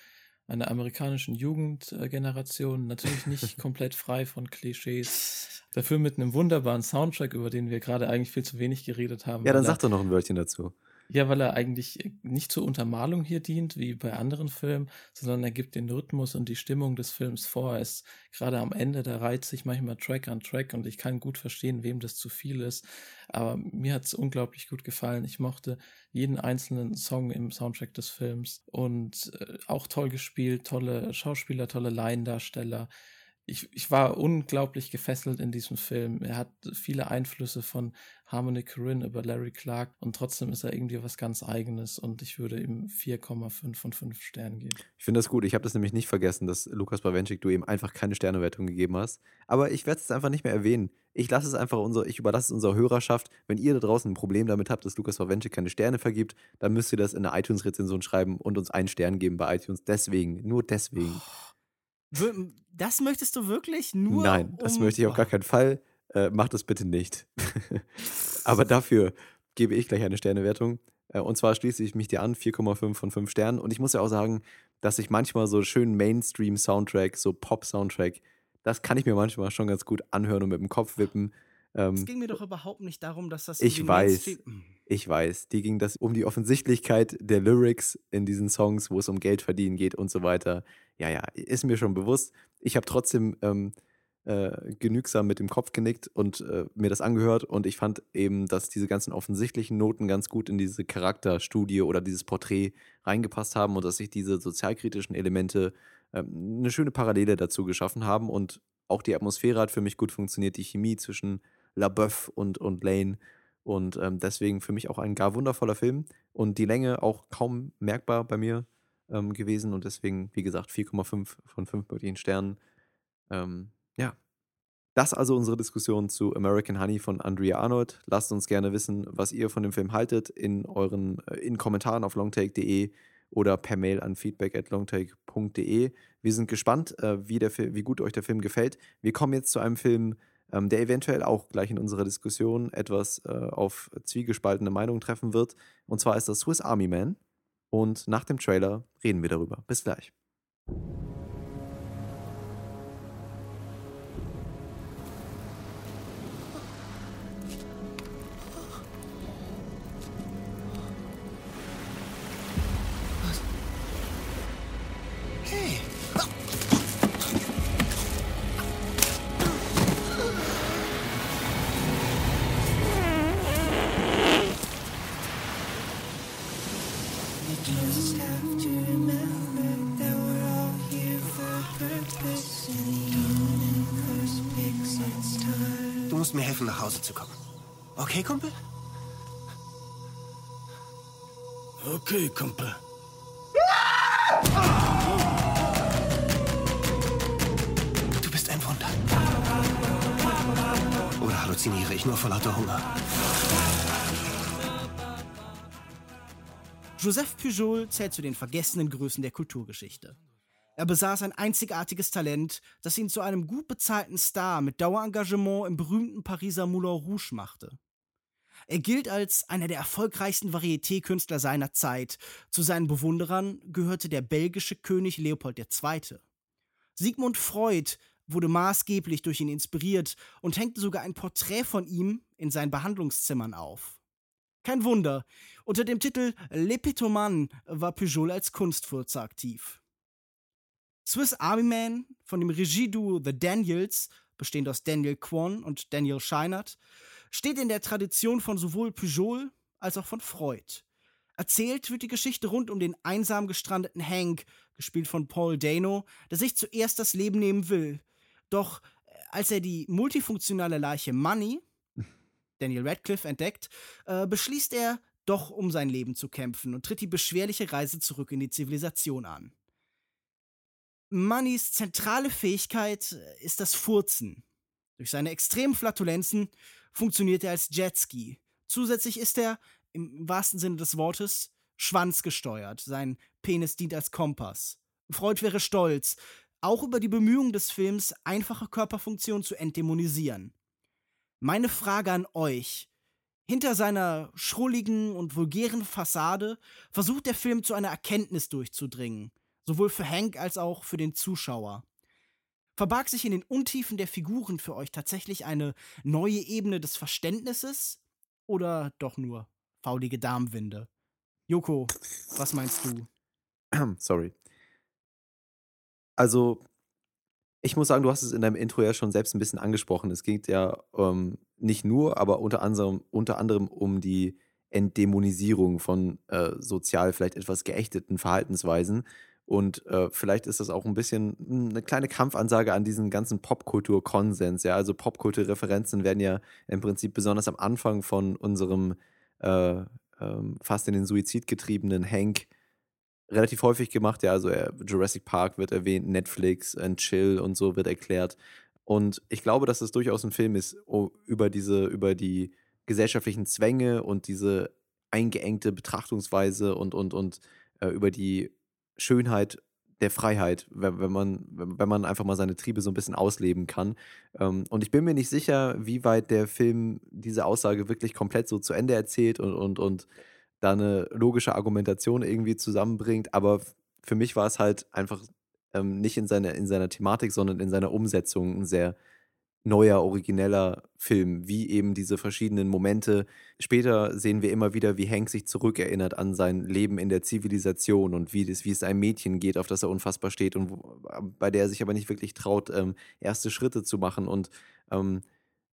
einer amerikanischen Jugendgeneration. Natürlich nicht komplett frei von Klischees. Dafür mit einem wunderbaren Soundtrack, über den wir gerade eigentlich viel zu wenig geredet haben. Ja, dann sag doch noch ein Wörtchen dazu. Ja, weil er eigentlich nicht zur Untermalung hier dient, wie bei anderen Filmen, sondern er gibt den Rhythmus und die Stimmung des Films vor. Er ist gerade am Ende, da reizt sich manchmal Track an Track und ich kann gut verstehen, wem das zu viel ist. Aber mir hat es unglaublich gut gefallen. Ich mochte jeden einzelnen Song im Soundtrack des Films und äh, auch toll gespielt, tolle Schauspieler, tolle Laiendarsteller ich, ich war unglaublich gefesselt in diesem Film. Er hat viele Einflüsse von Harmony Korine über Larry Clark und trotzdem ist er irgendwie was ganz Eigenes und ich würde ihm 4,5 von 5 Sternen geben. Ich finde das gut. Ich habe das nämlich nicht vergessen, dass Lukas Bawenschik du ihm einfach keine Sternewertung gegeben hast. Aber ich werde es einfach nicht mehr erwähnen. Ich lasse es einfach unser, ich überlasse es unserer Hörerschaft. Wenn ihr da draußen ein Problem damit habt, dass Lukas Bawenschik keine Sterne vergibt, dann müsst ihr das in der iTunes-Rezension schreiben und uns einen Stern geben bei iTunes. Deswegen, nur deswegen. Oh. Das möchtest du wirklich nur? Nein, das um möchte ich auf gar keinen Fall. Äh, mach das bitte nicht. Aber dafür gebe ich gleich eine Sternewertung. Äh, und zwar schließe ich mich dir an, 4,5 von 5 Sternen. Und ich muss ja auch sagen, dass ich manchmal so schönen Mainstream-Soundtrack, so Pop-Soundtrack, das kann ich mir manchmal schon ganz gut anhören und mit dem Kopf wippen. Ähm, es ging mir doch überhaupt nicht darum, dass das. Ich weiß. Hm. Ich weiß. Die ging das um die Offensichtlichkeit der Lyrics in diesen Songs, wo es um Geld verdienen geht und so weiter. Ja, ja, ist mir schon bewusst. Ich habe trotzdem ähm, äh, genügsam mit dem Kopf genickt und äh, mir das angehört und ich fand eben, dass diese ganzen offensichtlichen Noten ganz gut in diese Charakterstudie oder dieses Porträt reingepasst haben und dass sich diese sozialkritischen Elemente äh, eine schöne Parallele dazu geschaffen haben und auch die Atmosphäre hat für mich gut funktioniert, die Chemie zwischen LaBeouf und, und Lane. Und ähm, deswegen für mich auch ein gar wundervoller Film und die Länge auch kaum merkbar bei mir ähm, gewesen und deswegen, wie gesagt, 4,5 von 5 möglichen Sternen. Ähm, ja. Das also unsere Diskussion zu American Honey von Andrea Arnold. Lasst uns gerne wissen, was ihr von dem Film haltet in euren äh, in Kommentaren auf longtake.de oder per Mail an feedback at longtake.de. Wir sind gespannt, äh, wie, der wie gut euch der Film gefällt. Wir kommen jetzt zu einem Film, ähm, der eventuell auch gleich in unserer Diskussion etwas äh, auf zwiegespaltene Meinungen treffen wird. Und zwar ist das Swiss Army Man. Und nach dem Trailer reden wir darüber. Bis gleich. Hause zu kommen. Okay, Kumpel? Okay, Kumpel. Du bist ein Wunder. Oder halluziniere ich nur vor lauter Hunger? Joseph Pujol zählt zu den vergessenen Größen der Kulturgeschichte. Er besaß ein einzigartiges Talent, das ihn zu einem gut bezahlten Star mit Dauerengagement im berühmten Pariser Moulin Rouge machte. Er gilt als einer der erfolgreichsten Varieté-Künstler seiner Zeit. Zu seinen Bewunderern gehörte der belgische König Leopold II. Sigmund Freud wurde maßgeblich durch ihn inspiriert und hängte sogar ein Porträt von ihm in seinen Behandlungszimmern auf. Kein Wunder, unter dem Titel L'Epitoman war Pujol als Kunstfurzer aktiv. Swiss Army Man von dem Regieduo The Daniels, bestehend aus Daniel Kwon und Daniel Scheinert, steht in der Tradition von sowohl Pujol als auch von Freud. Erzählt wird die Geschichte rund um den einsam gestrandeten Hank, gespielt von Paul Dano, der sich zuerst das Leben nehmen will. Doch äh, als er die multifunktionale Leiche Money, Daniel Radcliffe, entdeckt, äh, beschließt er, doch um sein Leben zu kämpfen und tritt die beschwerliche Reise zurück in die Zivilisation an. Moneys zentrale Fähigkeit äh, ist das Furzen. Durch seine extremen Flatulenzen funktioniert er als Jetski. Zusätzlich ist er, im wahrsten Sinne des Wortes, schwanzgesteuert. Sein Penis dient als Kompass. Freud wäre stolz, auch über die Bemühungen des Films, einfache Körperfunktionen zu entdämonisieren. Meine Frage an euch. Hinter seiner schrulligen und vulgären Fassade versucht der Film zu einer Erkenntnis durchzudringen sowohl für Hank als auch für den Zuschauer. Verbarg sich in den Untiefen der Figuren für euch tatsächlich eine neue Ebene des Verständnisses oder doch nur faulige Darmwinde? Joko, was meinst du? Sorry. Also, ich muss sagen, du hast es in deinem Intro ja schon selbst ein bisschen angesprochen. Es geht ja ähm, nicht nur, aber unter anderem, unter anderem um die Entdämonisierung von äh, sozial vielleicht etwas geächteten Verhaltensweisen. Und äh, vielleicht ist das auch ein bisschen hm, eine kleine Kampfansage an diesen ganzen Popkultur-Konsens. Ja, also Popkultur-Referenzen werden ja im Prinzip besonders am Anfang von unserem äh, ähm, fast in den Suizid getriebenen Hank relativ häufig gemacht. Ja, also er, Jurassic Park wird erwähnt, Netflix, and Chill und so wird erklärt. Und ich glaube, dass es durchaus ein Film ist oh, über diese, über die gesellschaftlichen Zwänge und diese eingeengte Betrachtungsweise und, und, und äh, über die Schönheit der Freiheit, wenn, wenn, man, wenn man einfach mal seine Triebe so ein bisschen ausleben kann. Ähm, und ich bin mir nicht sicher, wie weit der Film diese Aussage wirklich komplett so zu Ende erzählt und, und, und da eine logische Argumentation irgendwie zusammenbringt. Aber für mich war es halt einfach ähm, nicht in seiner, in seiner Thematik, sondern in seiner Umsetzung ein sehr neuer, origineller Film, wie eben diese verschiedenen Momente. Später sehen wir immer wieder, wie Hank sich zurückerinnert an sein Leben in der Zivilisation und wie, das, wie es einem Mädchen geht, auf das er unfassbar steht und wo, bei der er sich aber nicht wirklich traut, ähm, erste Schritte zu machen und ähm,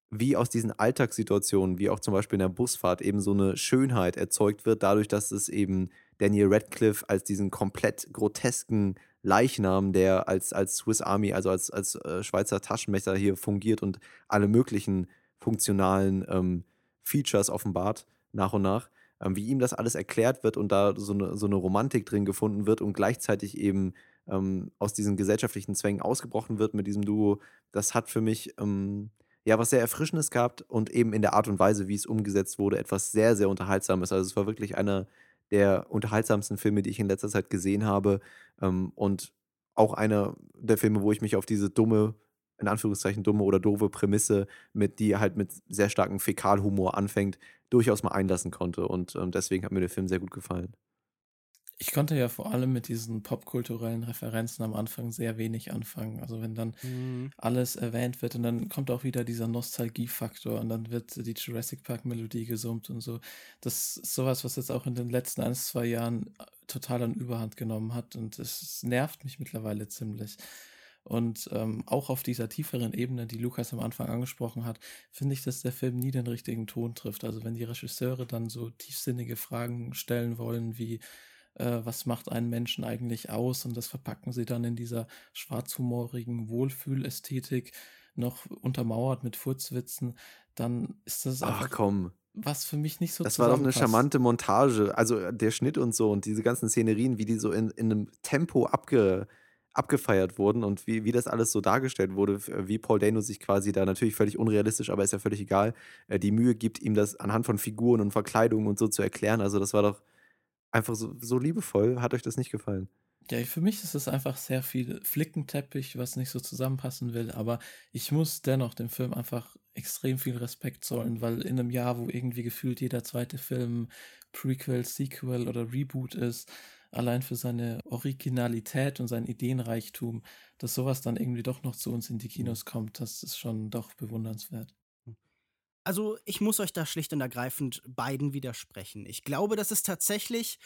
wie aus diesen Alltagssituationen, wie auch zum Beispiel in der Busfahrt, eben so eine Schönheit erzeugt wird, dadurch, dass es eben Daniel Radcliffe als diesen komplett grotesken Leichnam, der als, als Swiss Army, also als, als äh, Schweizer Taschenmesser hier fungiert und alle möglichen funktionalen ähm, Features offenbart, nach und nach, ähm, wie ihm das alles erklärt wird und da so eine, so eine Romantik drin gefunden wird und gleichzeitig eben ähm, aus diesen gesellschaftlichen Zwängen ausgebrochen wird mit diesem Duo, das hat für mich ähm, ja was sehr Erfrischendes gehabt und eben in der Art und Weise, wie es umgesetzt wurde, etwas sehr, sehr Unterhaltsames. Also es war wirklich einer der unterhaltsamsten Filme, die ich in letzter Zeit gesehen habe. Ähm, und auch einer der Filme, wo ich mich auf diese dumme, in Anführungszeichen dumme oder doofe Prämisse, mit die halt mit sehr starkem Fäkalhumor anfängt, durchaus mal einlassen konnte. Und ähm, deswegen hat mir der Film sehr gut gefallen. Ich konnte ja vor allem mit diesen popkulturellen Referenzen am Anfang sehr wenig anfangen. Also wenn dann mhm. alles erwähnt wird und dann kommt auch wieder dieser Nostalgiefaktor und dann wird die Jurassic Park Melodie gesummt und so. Das ist sowas, was jetzt auch in den letzten ein, zwei Jahren äh, total an Überhand genommen hat und es nervt mich mittlerweile ziemlich. Und ähm, auch auf dieser tieferen Ebene, die Lukas am Anfang angesprochen hat, finde ich, dass der Film nie den richtigen Ton trifft. Also wenn die Regisseure dann so tiefsinnige Fragen stellen wollen wie äh, was macht einen Menschen eigentlich aus und das verpacken sie dann in dieser schwarzhumorigen Wohlfühlästhetik noch untermauert mit Furzwitzen, dann ist das Ach komm. Was für mich nicht so Das war doch eine charmante Montage. Also äh, der Schnitt und so und diese ganzen Szenerien, wie die so in, in einem Tempo abge, abgefeiert wurden und wie, wie das alles so dargestellt wurde, wie Paul Dano sich quasi da natürlich völlig unrealistisch, aber ist ja völlig egal, äh, die Mühe gibt, ihm das anhand von Figuren und Verkleidungen und so zu erklären. Also das war doch einfach so, so liebevoll. Hat euch das nicht gefallen? Ja, für mich ist es einfach sehr viel Flickenteppich, was nicht so zusammenpassen will, aber ich muss dennoch dem Film einfach extrem viel Respekt zollen, weil in einem Jahr, wo irgendwie gefühlt jeder zweite Film Prequel, Sequel oder Reboot ist, allein für seine Originalität und seinen Ideenreichtum, dass sowas dann irgendwie doch noch zu uns in die Kinos kommt, das ist schon doch bewundernswert. Also ich muss euch da schlicht und ergreifend beiden widersprechen. Ich glaube, das ist tatsächlich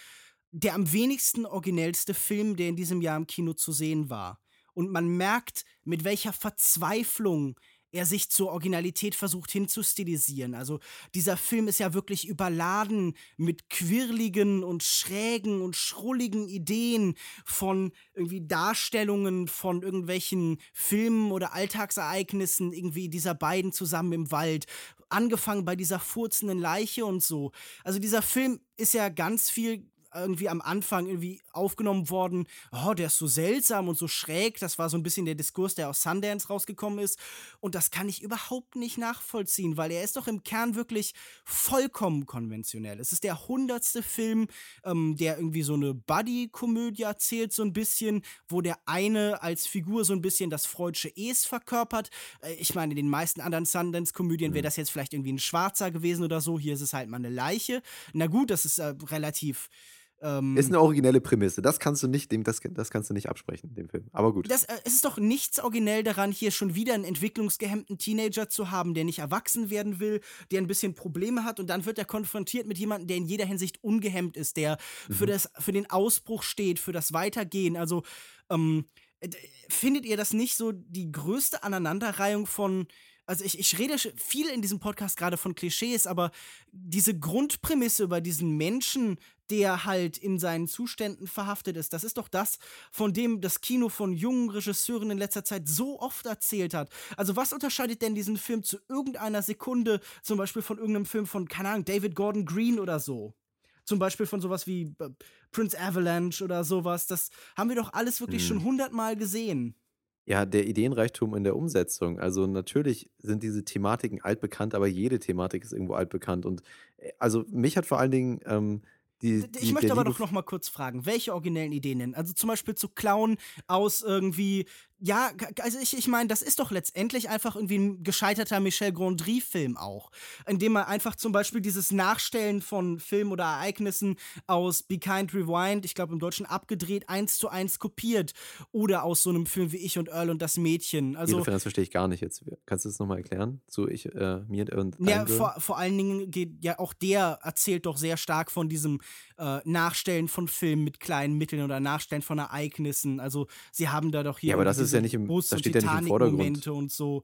der am wenigsten originellste Film, der in diesem Jahr im Kino zu sehen war. Und man merkt, mit welcher Verzweiflung er sich zur Originalität versucht hinzustilisieren. Also dieser Film ist ja wirklich überladen mit quirligen und schrägen und schrulligen Ideen von irgendwie Darstellungen von irgendwelchen Filmen oder Alltagsereignissen irgendwie dieser beiden zusammen im Wald. Angefangen bei dieser furzenden Leiche und so. Also dieser Film ist ja ganz viel irgendwie am Anfang irgendwie aufgenommen worden, oh, der ist so seltsam und so schräg. Das war so ein bisschen der Diskurs, der aus Sundance rausgekommen ist. Und das kann ich überhaupt nicht nachvollziehen, weil er ist doch im Kern wirklich vollkommen konventionell. Es ist der hundertste Film, ähm, der irgendwie so eine Buddy-Komödie erzählt, so ein bisschen, wo der eine als Figur so ein bisschen das freudsche Es verkörpert. Äh, ich meine, in den meisten anderen Sundance-Komödien wäre mhm. das jetzt vielleicht irgendwie ein Schwarzer gewesen oder so. Hier ist es halt mal eine Leiche. Na gut, das ist äh, relativ Ähm, ist eine originelle Prämisse. Das kannst du nicht, dem, das, das kannst du nicht absprechen, dem Film. Aber gut. Das, äh, es ist doch nichts originell daran, hier schon wieder einen entwicklungsgehemmten Teenager zu haben, der nicht erwachsen werden will, der ein bisschen Probleme hat und dann wird er konfrontiert mit jemandem, der in jeder Hinsicht ungehemmt ist, der mhm. für, das, für den Ausbruch steht, für das Weitergehen. Also, ähm, findet ihr das nicht so die größte Aneinanderreihung von also ich, ich rede viel in diesem Podcast gerade von Klischees, aber diese Grundprämisse über diesen Menschen, der halt in seinen Zuständen verhaftet ist, das ist doch das, von dem das Kino von jungen Regisseuren in letzter Zeit so oft erzählt hat. Also was unterscheidet denn diesen Film zu irgendeiner Sekunde, zum Beispiel von irgendeinem Film von, keine Ahnung, David Gordon Green oder so? Zum Beispiel von sowas wie äh, Prince Avalanche oder sowas. Das haben wir doch alles wirklich mhm. schon hundertmal gesehen. Ja, der Ideenreichtum in der Umsetzung. Also natürlich sind diese Thematiken altbekannt, aber jede Thematik ist irgendwo altbekannt. Und äh, also mich hat vor allen Dingen ähm, die, die, ich möchte aber doch noch mal kurz fragen, welche originellen Ideen nennen? Also zum Beispiel zu klauen aus irgendwie ja, also ich, ich meine, das ist doch letztendlich einfach irgendwie ein gescheiterter Michel Gondry-Film auch. Indem man einfach zum Beispiel dieses Nachstellen von Filmen oder Ereignissen aus Be Kind Rewind, ich glaube im Deutschen abgedreht, eins zu eins kopiert. Oder aus so einem Film wie Ich und Earl und das Mädchen. Also, nee, das verstehe ich gar nicht jetzt. Kannst du das nochmal erklären? So ich, äh, mir und Ja, vor, vor allen Dingen geht ja auch der erzählt doch sehr stark von diesem äh, Nachstellen von Filmen mit kleinen Mitteln oder Nachstellen von Ereignissen. Also sie haben da doch hier. Ja, aber das ist ja nicht im, das steht ja nicht im Vordergrund. und so.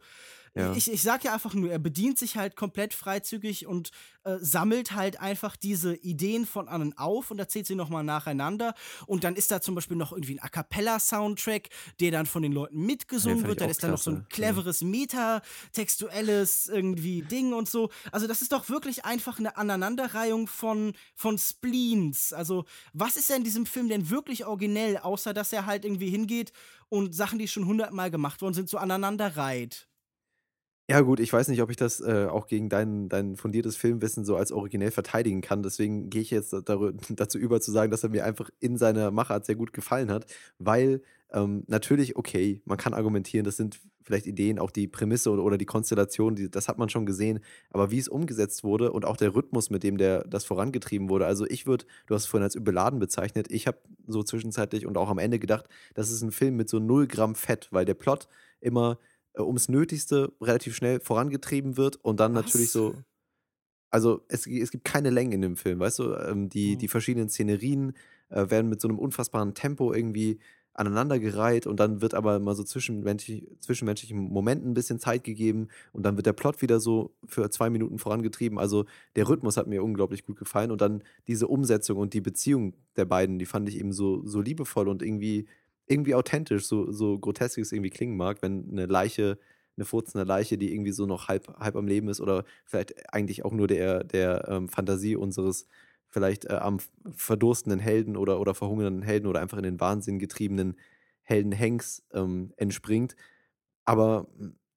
Ja. Ich, ich sag ja einfach nur, er bedient sich halt komplett freizügig und äh, sammelt halt einfach diese Ideen von anderen auf und erzählt sie nochmal nacheinander. Und dann ist da zum Beispiel noch irgendwie ein A Cappella-Soundtrack, der dann von den Leuten mitgesungen wird. Dann ist da noch so ein cleveres ja. Meta-textuelles irgendwie Ding und so. Also, das ist doch wirklich einfach eine Aneinanderreihung von, von Spleens. Also, was ist denn in diesem Film denn wirklich originell, außer dass er halt irgendwie hingeht und Sachen, die schon hundertmal gemacht worden sind, so aneinander reiht? Ja, gut, ich weiß nicht, ob ich das äh, auch gegen dein, dein fundiertes Filmwissen so als originell verteidigen kann. Deswegen gehe ich jetzt dazu über zu sagen, dass er mir einfach in seiner Machart sehr gut gefallen hat, weil ähm, natürlich, okay, man kann argumentieren, das sind vielleicht Ideen, auch die Prämisse oder, oder die Konstellation, die, das hat man schon gesehen, aber wie es umgesetzt wurde und auch der Rhythmus, mit dem der, das vorangetrieben wurde. Also ich würde, du hast es vorhin als überladen bezeichnet, ich habe so zwischenzeitlich und auch am Ende gedacht, das ist ein Film mit so 0 Gramm Fett, weil der Plot immer äh, ums Nötigste relativ schnell vorangetrieben wird und dann Was? natürlich so. Also es, es gibt keine Länge in dem Film, weißt du? Ähm, die, mhm. die verschiedenen Szenerien äh, werden mit so einem unfassbaren Tempo irgendwie aneinandergereiht und dann wird aber mal so zwischenmenschlich, zwischenmenschlichen Momenten ein bisschen Zeit gegeben und dann wird der Plot wieder so für zwei Minuten vorangetrieben. Also der Rhythmus hat mir unglaublich gut gefallen und dann diese Umsetzung und die Beziehung der beiden, die fand ich eben so, so liebevoll und irgendwie irgendwie authentisch, so, so grotesk es irgendwie klingen mag, wenn eine Leiche, eine furzende Leiche, die irgendwie so noch halb, halb am Leben ist oder vielleicht eigentlich auch nur der, der ähm, Fantasie unseres vielleicht äh, am verdurstenden Helden oder, oder verhungernden Helden oder einfach in den Wahnsinn getriebenen Helden Hanks ähm, entspringt. Aber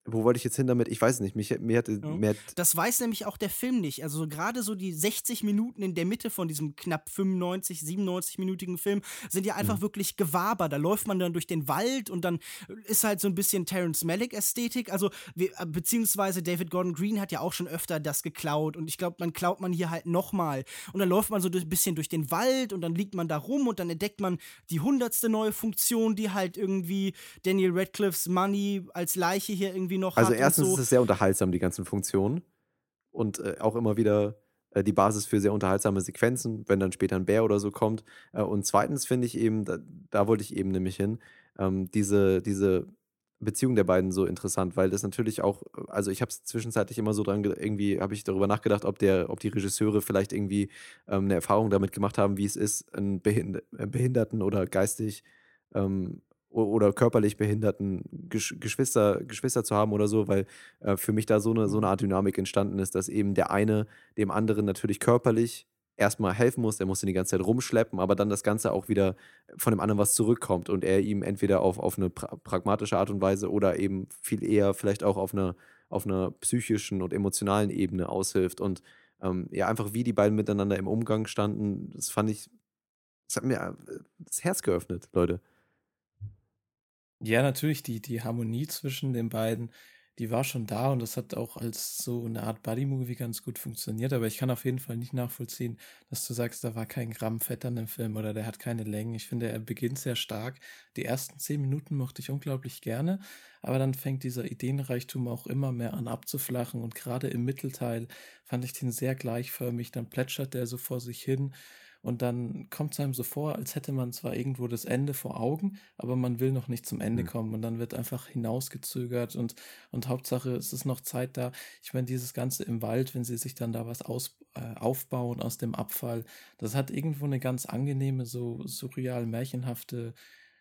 wo wollte ich jetzt hin damit? Ich weiß nicht. Mich, mir hatte, ja. mehr das weiß nämlich auch der Film nicht. Also gerade so die 60 Minuten in der Mitte von diesem knapp 95, 97-minütigen Film sind ja einfach mhm. wirklich Gewaber. Da läuft man dann durch den Wald und dann ist halt so ein bisschen Terence Malick-Ästhetik. Also wir, äh, beziehungsweise David Gordon Green hat ja auch schon öfter das geklaut und ich glaube, man klaut man hier halt nochmal. Und dann läuft man so ein bisschen durch den Wald und dann liegt man da rum und dann entdeckt man die hundertste neue Funktion, die halt irgendwie Daniel Radcliffe's Money als Leiche hier irgendwie noch also hat. Also erstens so. ist es sehr unterhaltsam, die ganzen Funktionen. Und äh, auch immer wieder äh, die Basis für sehr unterhaltsame Sequenzen, wenn dann später ein Bär oder so kommt. Äh, und zweitens finde ich eben, da, da, wollte ich eben nämlich hin, ähm, diese, diese Beziehung der beiden so interessant, weil das natürlich auch, also ich habe es zwischenzeitlich immer so dran, irgendwie habe ich darüber nachgedacht, ob der, ob die Regisseure vielleicht irgendwie ähm, eine Erfahrung damit gemacht haben, wie es ist, einen Behind Behinderten oder geistig ähm, oder körperlich behinderten Geschwister, Geschwister zu haben oder so, weil äh, für mich da so eine, so eine mhm. Art Dynamik entstanden ist, dass eben der eine dem anderen natürlich körperlich erstmal helfen muss, der muss ihn die ganze Zeit rumschleppen, aber dann das Ganze auch wieder von dem anderen was zurückkommt und er ihm entweder auf, auf eine pra pragmatische Art und Weise oder eben viel eher vielleicht auch auf einer, auf einer psychischen und emotionalen Ebene aushilft und ähm, ja, einfach wie die beiden miteinander im Umgang standen, das fand ich, das hat mir äh, das Herz geöffnet, Leute. Ja, natürlich, die, die Harmonie zwischen den beiden, die war schon da und das hat auch als so eine Art Buddy-Movie ganz gut funktioniert. Aber ich kann auf jeden Fall nicht nachvollziehen, dass du sagst, da war kein Gramm Fett an dem Film oder der hat keine Längen. Ich finde, er beginnt sehr stark. Die ersten zehn Minuten mochte ich unglaublich gerne, aber dann fängt dieser Ideenreichtum auch immer mehr an abzuflachen und gerade im Mittelteil fand ich den sehr gleichförmig. Dann plätschert der so vor sich hin und dann kommt es einem so vor, als hätte man zwar irgendwo das Ende vor Augen, aber man will noch nicht zum Ende mhm. kommen und dann wird einfach hinausgezögert und, und Hauptsache es ist noch Zeit da. Ich meine, dieses Ganze im Wald, wenn sie sich dann da was aus, äh, aufbauen aus dem Abfall, das hat irgendwo eine ganz angenehme, so surreal märchenhafte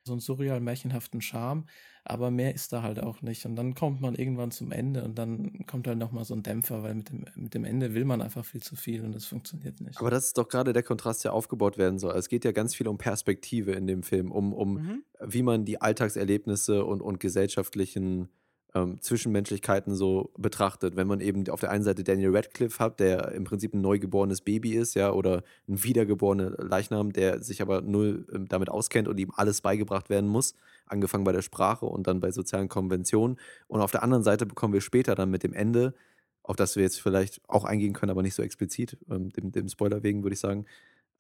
so einen surreal märchenhaften Charme, aber mehr ist da halt auch nicht. Und dann kommt man irgendwann zum Ende und dann kommt halt nochmal so ein Dämpfer, weil mit dem, mit dem Ende will man einfach viel zu viel und das funktioniert nicht. Aber das ist doch gerade der Kontrast, der aufgebaut werden soll. Es geht ja ganz viel um Perspektive in dem Film, um, um mhm. wie man die Alltagserlebnisse und, und gesellschaftlichen ähm, Zwischenmenschlichkeiten so betrachtet. Wenn man eben auf der einen Seite Daniel Radcliffe hat, der im Prinzip ein neugeborenes Baby ist, ja, oder ein wiedergeborener Leichnam, der sich aber null ähm, damit auskennt und ihm alles beigebracht werden muss, angefangen bei der Sprache und dann bei sozialen Konventionen. Und auf der anderen Seite bekommen wir später dann mit dem Ende, auf das wir jetzt vielleicht auch eingehen können, aber nicht so explizit, ähm, dem, dem Spoiler wegen, würde ich sagen,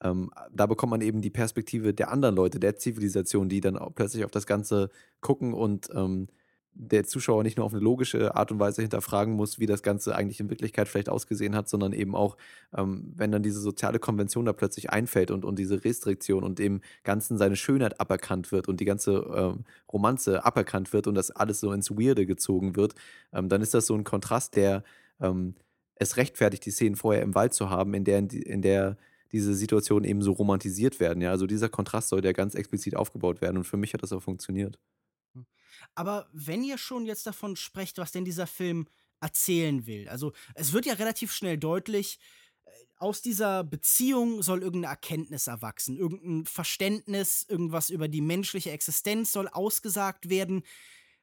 ähm, da bekommt man eben die Perspektive der anderen Leute, der Zivilisation, die dann auch plötzlich auf das Ganze gucken und ähm, der Zuschauer nicht nur auf eine logische Art und Weise hinterfragen muss, wie das Ganze eigentlich in Wirklichkeit vielleicht ausgesehen hat, sondern eben auch, ähm, wenn dann diese soziale Konvention da plötzlich einfällt und, und diese Restriktion und dem Ganzen seine Schönheit aberkannt wird und die ganze ähm, Romanze aberkannt wird und das alles so ins Weirde gezogen wird, ähm, dann ist das so ein Kontrast, der ähm, es rechtfertigt, die Szenen vorher im Wald zu haben, in der, in der diese Situationen eben so romantisiert werden. Ja? Also dieser Kontrast soll ja ganz explizit aufgebaut werden und für mich hat das auch funktioniert. Aber wenn ihr schon jetzt davon sprecht, was denn dieser Film erzählen will, also es wird ja relativ schnell deutlich, äh, aus dieser Beziehung soll irgendeine Erkenntnis erwachsen, irgendein Verständnis, irgendwas über die menschliche Existenz soll ausgesagt werden.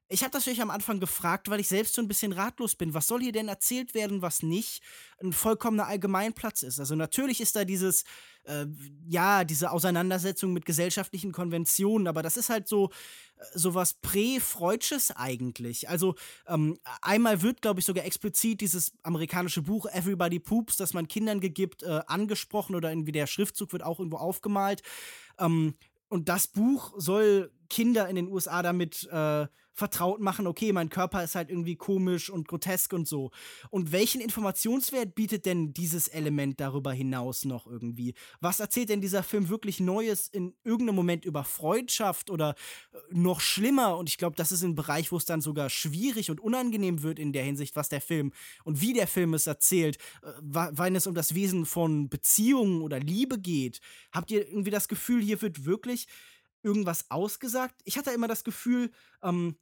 Ich habe das euch am Anfang gefragt, weil ich selbst so ein bisschen ratlos bin. Was soll hier denn erzählt werden, was nicht ein vollkommener Allgemeinplatz ist? Also natürlich ist da dieses, äh, ja, diese Auseinandersetzung mit gesellschaftlichen Konventionen, aber das ist halt so äh, sowas prä-freudsches eigentlich. Also ähm, einmal wird, glaube ich, sogar explizit dieses amerikanische Buch Everybody Poops, das man Kindern gegibt, äh, angesprochen oder irgendwie der Schriftzug wird auch irgendwo aufgemalt. Ähm, und das Buch soll Kinder in den USA damit äh, vertraut machen, okay, mein Körper ist halt irgendwie komisch und grotesk und so. Und welchen Informationswert bietet denn dieses Element darüber hinaus noch irgendwie? Was erzählt denn dieser Film wirklich Neues in irgendeinem Moment über Freundschaft oder äh, noch schlimmer? Und ich glaube, das ist ein Bereich, wo es dann sogar schwierig und unangenehm wird in der Hinsicht, was der Film und wie der Film es erzählt, äh, wenn es um das Wesen von Beziehungen oder Liebe geht. Habt ihr irgendwie das Gefühl, hier wird wirklich irgendwas ausgesagt? Ich hatte immer das Gefühl, ähm,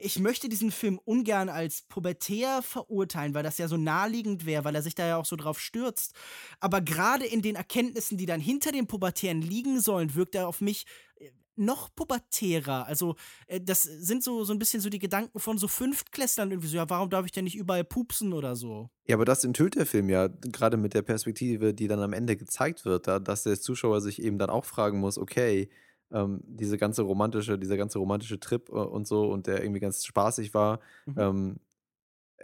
ich möchte diesen Film ungern als pubertär verurteilen, weil das ja so naheliegend wäre, weil er sich da ja auch so drauf stürzt. Aber gerade in den Erkenntnissen, die dann hinter dem Pubertären liegen sollen, wirkt er auf mich äh, noch pubertärer. Also, äh, das sind so, so ein bisschen so die Gedanken von so Fünftklässlern irgendwie so, ja, warum darf ich denn nicht überall pupsen oder so? Ja, aber das enthüllt der Film ja, gerade mit der Perspektive, die dann am Ende gezeigt wird, da, dass der Zuschauer sich eben dann auch fragen muss, okay, ähm, diese ganze romantische, dieser ganze romantische Trip äh, und so und der irgendwie ganz spaßig war. Mhm. Ähm,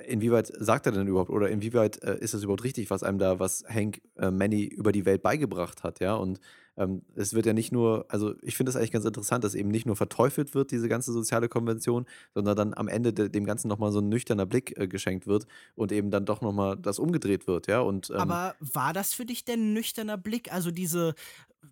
inwieweit sagt er denn überhaupt oder inwieweit äh, ist es überhaupt richtig, was einem da, was Hank äh, Manny über die Welt beigebracht hat, ja? Und ähm, es wird ja nicht nur, also ich finde es eigentlich ganz interessant, dass eben nicht nur verteufelt wird, diese ganze soziale Konvention, sondern dann am Ende de dem Ganzen nochmal so ein nüchterner Blick äh, geschenkt wird und eben dann doch nochmal das umgedreht wird, ja. Und, ähm, Aber war das für dich denn ein nüchterner Blick? Also diese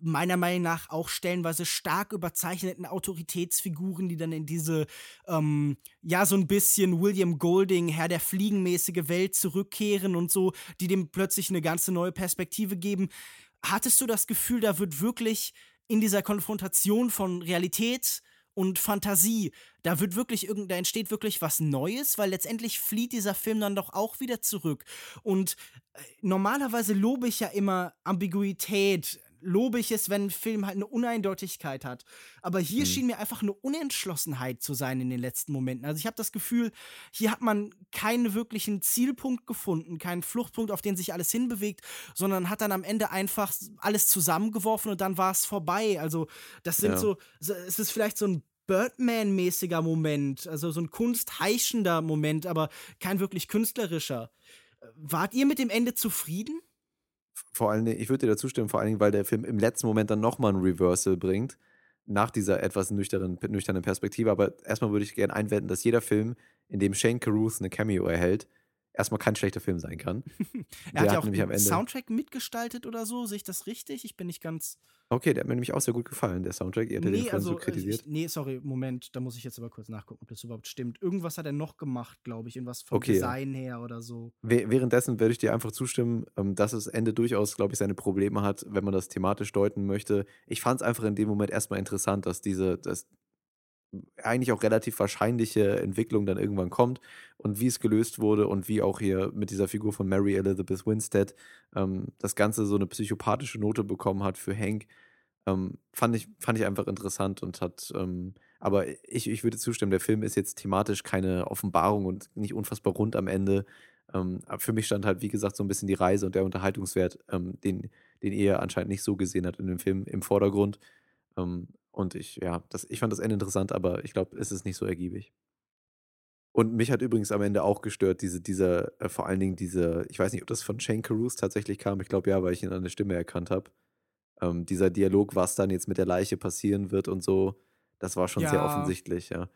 meiner Meinung nach auch stellenweise stark überzeichneten Autoritätsfiguren, die dann in diese, ähm, ja, so ein bisschen William Golding, Herr der Fliegenmäßige Welt zurückkehren und so, die dem plötzlich eine ganze neue Perspektive geben hattest du das Gefühl, da wird wirklich in dieser Konfrontation von Realität und Fantasie, da wird wirklich irgend, da entsteht wirklich was Neues, weil letztendlich flieht dieser Film dann doch auch wieder zurück. Und äh, normalerweise lobe ich ja immer Ambiguität, lobe ich es, wenn ein Film halt eine Uneindeutigkeit hat. Aber hier mhm. schien mir einfach eine Unentschlossenheit zu sein in den letzten Momenten. Also ich habe das Gefühl, hier hat man keinen wirklichen Zielpunkt gefunden, keinen Fluchtpunkt, auf den sich alles hinbewegt, sondern hat dann am Ende einfach alles zusammengeworfen und dann war es vorbei. Also das sind ja. so, es ist vielleicht so ein Birdman-mäßiger Moment, also so ein kunstheischender Moment, aber kein wirklich künstlerischer. Wart ihr mit dem Ende zufrieden? Vor allen Dingen, ich würde dir dazu stimmen, vor allen Dingen, weil der Film im letzten Moment dann nochmal ein Reversal bringt, nach dieser etwas nüchternen, nüchternen Perspektive. Aber erstmal würde ich gerne einwenden, dass jeder Film, in dem Shane Carruth eine Cameo erhält, erstmal kein schlechter Film sein kann. er hat ja auch den Soundtrack mitgestaltet oder so, sehe ich das richtig? Ich bin nicht ganz. Okay, der hat mir nämlich auch sehr gut gefallen, der Soundtrack. Ihr nee, den also, so kritisiert. Ich, nee, sorry, Moment, da muss ich jetzt aber kurz nachgucken, ob das überhaupt stimmt. Irgendwas hat er noch gemacht, glaube ich, irgendwas vom okay. Design her oder so. Währenddessen werde ich dir einfach zustimmen, ähm, dass das Ende durchaus, glaube ich, seine Probleme hat, wenn man das thematisch deuten möchte. Ich fand es einfach in dem Moment erstmal interessant, dass diese, dass eigentlich auch relativ wahrscheinliche Entwicklung dann irgendwann kommt und wie es gelöst wurde und wie auch hier mit dieser Figur von Mary Elizabeth Winstead ähm, das Ganze so eine psychopathische Note bekommen hat für Hank, ähm, fand, ich, fand ich einfach interessant und hat, ähm, aber ich, ich würde zustimmen, der Film ist jetzt thematisch keine Offenbarung und nicht unfassbar rund am Ende. Ähm, für mich stand halt, wie gesagt, so ein bisschen die Reise und der Unterhaltungswert, ähm, den, den er anscheinend nicht so gesehen hat in dem Film im Vordergrund. Und ich, ja, das, ich fand das Ende interessant, aber ich glaube, es ist nicht so ergiebig. Und mich hat übrigens am Ende auch gestört, diese, dieser, äh, vor allen Dingen diese, ich weiß nicht, ob das von Shane Caruth tatsächlich kam, ich glaube ja, weil ich ihn an der Stimme erkannt habe. Ähm, dieser Dialog, was dann jetzt mit der Leiche passieren wird und so, das war schon ja. sehr offensichtlich, ja.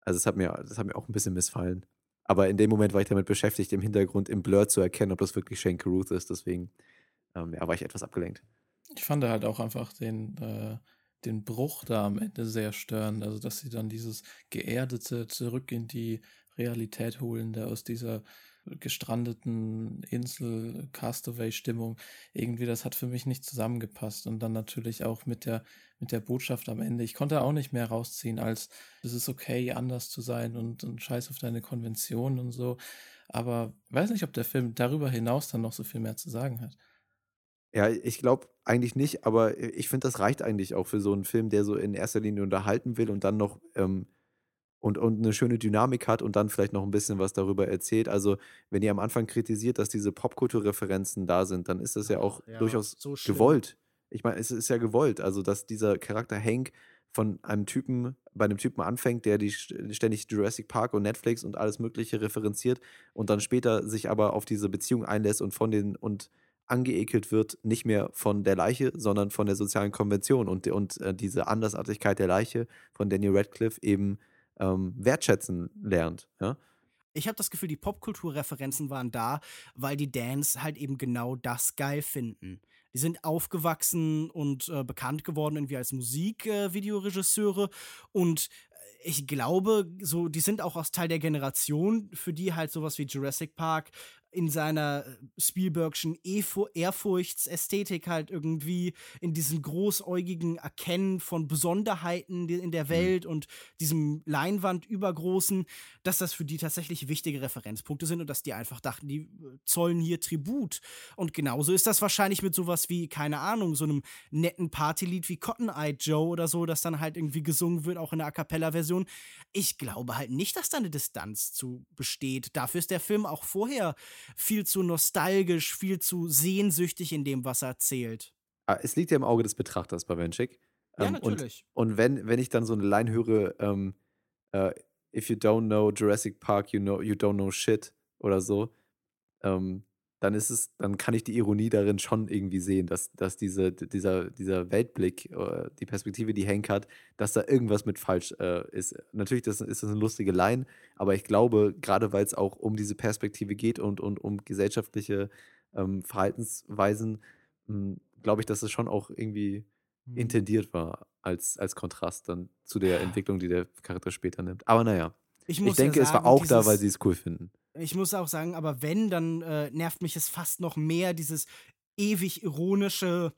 Also es hat mir, das hat mir auch ein bisschen missfallen. Aber in dem Moment war ich damit beschäftigt, im Hintergrund im Blur zu erkennen, ob das wirklich Shane Caruth ist. Deswegen ähm, ja, war ich etwas abgelenkt. Ich fand halt auch einfach den, äh, den Bruch da am Ende sehr störend. Also, dass sie dann dieses Geerdete zurück in die Realität holen, da aus dieser gestrandeten Insel Castaway-Stimmung. Irgendwie, das hat für mich nicht zusammengepasst. Und dann natürlich auch mit der, mit der Botschaft am Ende. Ich konnte auch nicht mehr rausziehen, als es ist okay, anders zu sein und, und scheiß auf deine Konvention und so. Aber weiß nicht, ob der Film darüber hinaus dann noch so viel mehr zu sagen hat. Ja, ich glaube eigentlich nicht, aber ich finde, das reicht eigentlich auch für so einen Film, der so in erster Linie unterhalten will und dann noch ähm, und, und eine schöne Dynamik hat und dann vielleicht noch ein bisschen was darüber erzählt. Also, wenn ihr am Anfang kritisiert, dass diese Popkulturreferenzen da sind, dann ist das ja auch ja, durchaus so gewollt. Ich meine, es ist ja gewollt, also dass dieser Charakter Hank von einem Typen, bei einem Typen anfängt, der die ständig Jurassic Park und Netflix und alles Mögliche referenziert und dann später sich aber auf diese Beziehung einlässt und von den und angeekelt wird, nicht mehr von der Leiche, sondern von der sozialen Konvention und, und äh, diese Andersartigkeit der Leiche von Daniel Radcliffe eben ähm, wertschätzen lernt. Ja? Ich habe das Gefühl, die Popkulturreferenzen waren da, weil die Dance halt eben genau das geil finden. Die sind aufgewachsen und äh, bekannt geworden irgendwie als Musikvideoregisseure äh, und ich glaube, so, die sind auch aus Teil der Generation, für die halt sowas wie Jurassic Park in seiner äh, Spielbergschen Ehrfurchtsästhetik halt irgendwie in diesen großäugigen Erkennen von Besonderheiten in der mhm. Welt mhm. und diesem Leinwand übergroßen, dass das für die tatsächlich wichtige Referenzpunkte sind und dass die einfach dachten, die äh, zollen hier Tribut. Und genauso ist das wahrscheinlich mit sowas wie, keine Ahnung, so einem netten Partylied wie Cotton Eye Joe oder so, das dann halt irgendwie gesungen wird, auch in der A Cappella-Version. Ich glaube halt nicht, dass da eine Distanz zu besteht. Dafür ist der Film auch vorher viel zu nostalgisch, viel zu sehnsüchtig in dem, was er erzählt. Ah, es liegt ja im Auge des Betrachters bei Benchik. Ja, ähm, natürlich. Und, und, wenn, wenn ich dann so eine Line höre, ähm, uh, if you don't know Jurassic Park, you know you don't know shit oder so, ähm, dann ist es, dann kann ich die Ironie darin schon irgendwie sehen, dass, dass diese, dieser, dieser Weltblick, äh, die Perspektive, die Hank hat, dass da irgendwas mit falsch äh, ist. Natürlich das, ist das eine lustige Line, aber ich glaube, gerade weil es auch um diese Perspektive geht und, und um gesellschaftliche ähm, Verhaltensweisen, hm, glaube ich, dass es schon auch irgendwie mhm. intendiert war als, als Kontrast dann zu der Entwicklung, die der Charakter später nimmt. Aber naja, ich, ich denke, ja sagen, es war auch da, weil sie es cool finden ich muss auch sagen, aber wenn, dann äh, nervt mich es fast noch mehr, dieses ewig ironische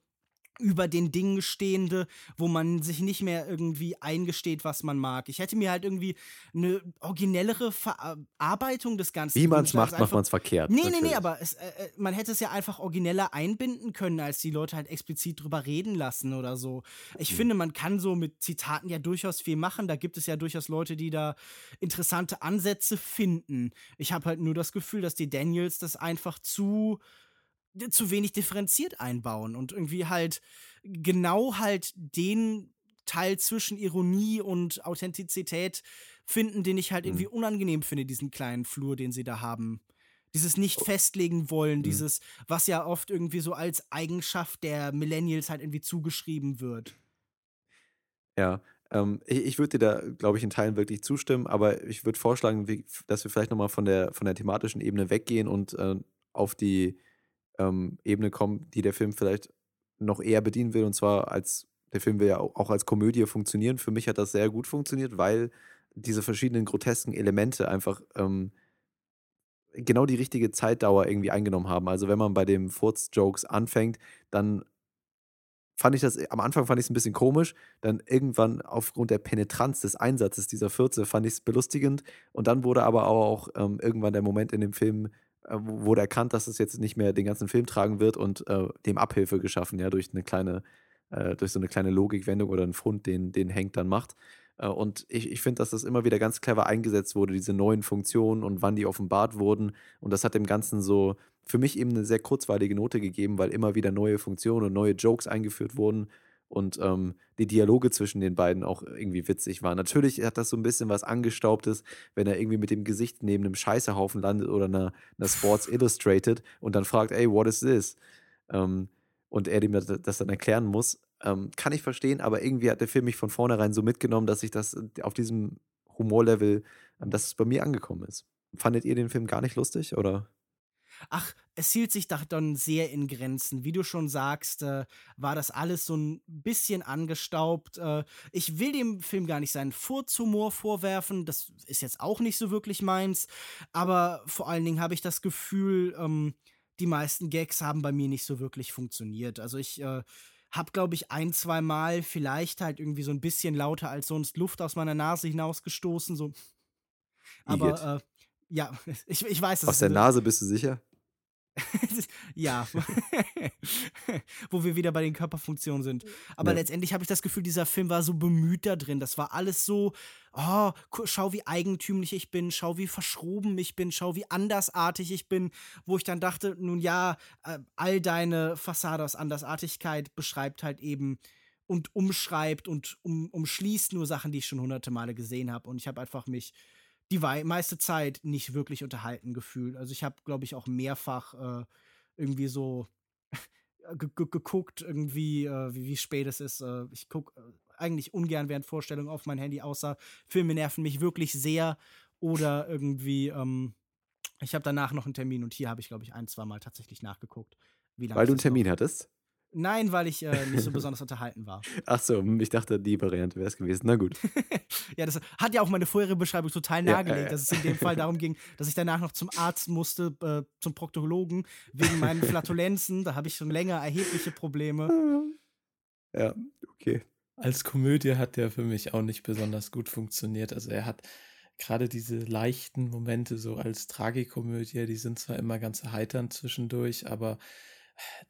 über den Dingen stehende, wo man sich nicht mehr irgendwie eingesteht, was man mag. Ich hätte mir halt irgendwie eine originellere Verarbeitung des Ganzen. Wie man es macht, macht man es verkehrt. Nee, natürlich. nee, nee, aber es, äh, äh, man hätte es ja einfach origineller einbinden können, als die Leute halt explizit drüber reden lassen oder so. Ich mhm. finde, man kann so mit Zitaten ja durchaus viel machen. Da gibt es ja durchaus Leute, die da interessante Ansätze finden. Ich habe halt nur das Gefühl, dass die Daniels das einfach zu zu wenig differenziert einbauen und irgendwie halt genau halt den Teil zwischen Ironie und Authentizität finden, den ich halt irgendwie mhm. unangenehm finde, diesen kleinen Flur, den sie da haben. Dieses nicht oh. festlegen wollen, mhm. dieses, was ja oft irgendwie so als Eigenschaft der Millennials halt irgendwie zugeschrieben wird. Ja, ähm, ich, ich würde dir da, glaube ich, in Teilen wirklich zustimmen, aber ich würde vorschlagen, wie, dass wir vielleicht nochmal von der, von der thematischen Ebene weggehen und äh, auf die ähm, Ebene kommen, die der Film vielleicht noch eher bedienen will. Und zwar als, der Film will ja auch als Komödie funktionieren. Für mich hat das sehr gut funktioniert, weil diese verschiedenen grotesken Elemente einfach ähm, genau die richtige Zeitdauer irgendwie eingenommen haben. Also wenn man bei den Furz-Jokes anfängt, dann fand ich das, am Anfang fand ich es ein bisschen komisch, dann irgendwann aufgrund der Penetranz des Einsatzes dieser Fürze fand ich es belustigend und dann wurde aber auch ähm, irgendwann der Moment in dem Film, äh, wurde erkannt, dass es jetzt nicht mehr den ganzen Film tragen wird und äh, dem Abhilfe geschaffen, ja, durch eine kleine, äh, durch so eine kleine Logikwendung oder einen Fund, den, den Hank dann macht. Äh, und ich, ich finde, dass das immer wieder ganz clever eingesetzt wurde, diese neuen Funktionen und wann die offenbart wurden. Und das hat dem Ganzen so für mich eben eine sehr kurzweilige Note gegeben, weil immer wieder neue Funktionen und neue Jokes eingeführt wurden und ähm, die Dialoge zwischen den beiden auch irgendwie witzig waren. Natürlich hat das so ein bisschen was Angestaubtes, wenn er irgendwie mit dem Gesicht neben einem Scheißehaufen landet oder einer, einer Sports Illustrated und dann fragt, ey, what is this? Ähm, und er dem das dann erklären muss. Ähm, kann ich verstehen, aber irgendwie hat der Film mich von vornherein so mitgenommen, dass ich das auf diesem Humorlevel, ähm, dass es bei mir angekommen ist. Fandet ihr den Film gar nicht lustig oder? Ach, es hielt sich doch dann sehr in Grenzen. Wie du schon sagst, äh, war das alles so ein bisschen angestaubt. Äh, ich will dem Film gar nicht seinen Furzhumor vorwerfen. Das ist jetzt auch nicht so wirklich meins. Aber vor allen Dingen habe ich das Gefühl, ähm, die meisten Gags haben bei mir nicht so wirklich funktioniert. Also ich äh, habe, glaube ich, ein, zwei Mal vielleicht halt irgendwie so ein bisschen lauter als sonst Luft aus meiner Nase hinausgestoßen. So. Aber äh, ja, ich, ich weiß es. Aus der Nase bist du sicher? ja, wo wir wieder bei den Körperfunktionen sind. Aber ja. letztendlich habe ich das Gefühl, dieser Film war so bemüht da drin. Das war alles so, oh, schau, wie eigentümlich ich bin, schau, wie verschroben ich bin, schau, wie andersartig ich bin. Wo ich dann dachte, nun ja, äh, all deine Fassade aus Andersartigkeit beschreibt halt eben und umschreibt und um, umschließt nur Sachen, die ich schon hunderte Male gesehen habe. Und ich habe einfach mich die meiste Zeit nicht wirklich unterhalten gefühlt. Also ich habe, glaube ich, auch mehrfach äh, irgendwie so geguckt, irgendwie, äh, wie, wie spät es ist. Äh, ich gucke äh, eigentlich ungern während Vorstellungen auf mein Handy, außer Filme nerven mich wirklich sehr oder irgendwie, ähm, ich habe danach noch einen Termin und hier habe ich, glaube ich, ein, zwei Mal tatsächlich nachgeguckt. Weil du einen Termin noch? hattest? Nein, weil ich äh, nicht so besonders unterhalten war. Ach so, ich dachte, die Variante wäre es gewesen. Na gut. ja, das hat ja auch meine vorherige Beschreibung total nahegelegt, ja, äh, dass es in dem Fall darum ging, dass ich danach noch zum Arzt musste, äh, zum Proktologen, wegen meinen Flatulenzen. Da habe ich schon länger erhebliche Probleme. Ja, okay. Als Komödie hat der für mich auch nicht besonders gut funktioniert. Also er hat gerade diese leichten Momente so als Tragikomödie, die sind zwar immer ganz erheiternd zwischendurch, aber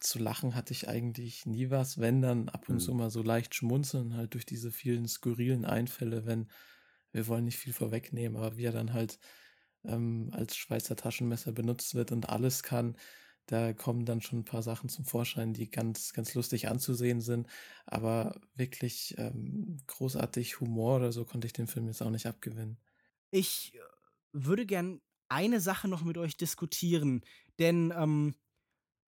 zu lachen hatte ich eigentlich nie was, wenn dann ab und mhm. zu mal so leicht schmunzeln, halt durch diese vielen skurrilen Einfälle, wenn wir wollen nicht viel vorwegnehmen, aber wie er dann halt ähm, als Schweizer Taschenmesser benutzt wird und alles kann, da kommen dann schon ein paar Sachen zum Vorschein, die ganz, ganz lustig anzusehen sind. Aber wirklich ähm, großartig Humor oder so konnte ich den Film jetzt auch nicht abgewinnen. Ich äh, würde gern eine Sache noch mit euch diskutieren, denn ähm,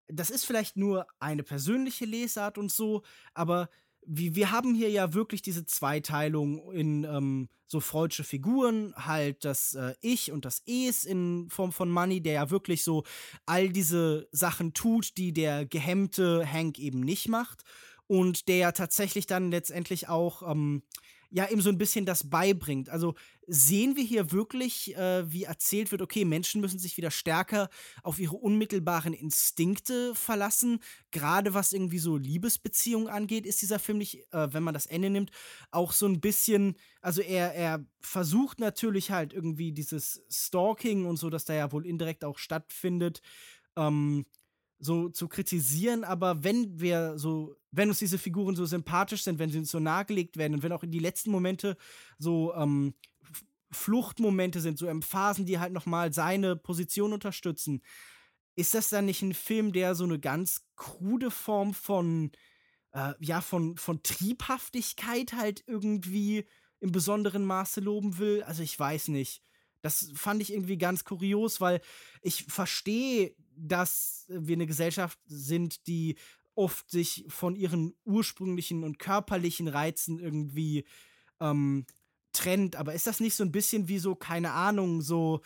das ist vielleicht nur eine persönliche Lesart und so, aber wie, wir haben hier ja wirklich diese Zweiteilung in ähm, so freudsche Figuren, halt das äh, Ich und das Es in Form von Money, der ja wirklich so all diese Sachen tut, die der gehemmte Hank eben nicht macht und der ja tatsächlich dann letztendlich auch ähm, ja eben so ein bisschen das beibringt. Also sehen wir hier wirklich, äh, wie erzählt wird, okay, Menschen müssen sich wieder stärker auf ihre unmittelbaren Instinkte verlassen. Gerade was irgendwie so Liebesbeziehungen angeht, ist dieser Film nicht, äh, wenn man das Ende nimmt, auch so ein bisschen, also er, er versucht natürlich halt irgendwie dieses Stalking und so, das da ja wohl indirekt auch stattfindet, ähm, so zu kritisieren, aber wenn wir so, wenn uns diese Figuren so sympathisch sind, wenn sie uns so nahegelegt werden und wenn auch in die letzten Momente so ähm, Fluchtmomente sind, so Phasen, die halt nochmal seine Position unterstützen, ist das dann nicht ein Film, der so eine ganz krude Form von äh, ja, von, von Triebhaftigkeit halt irgendwie im besonderen Maße loben will. Also ich weiß nicht. Das fand ich irgendwie ganz kurios, weil ich verstehe, dass wir eine Gesellschaft sind, die oft sich von ihren ursprünglichen und körperlichen Reizen irgendwie ähm, trennt. Aber ist das nicht so ein bisschen wie so, keine Ahnung, so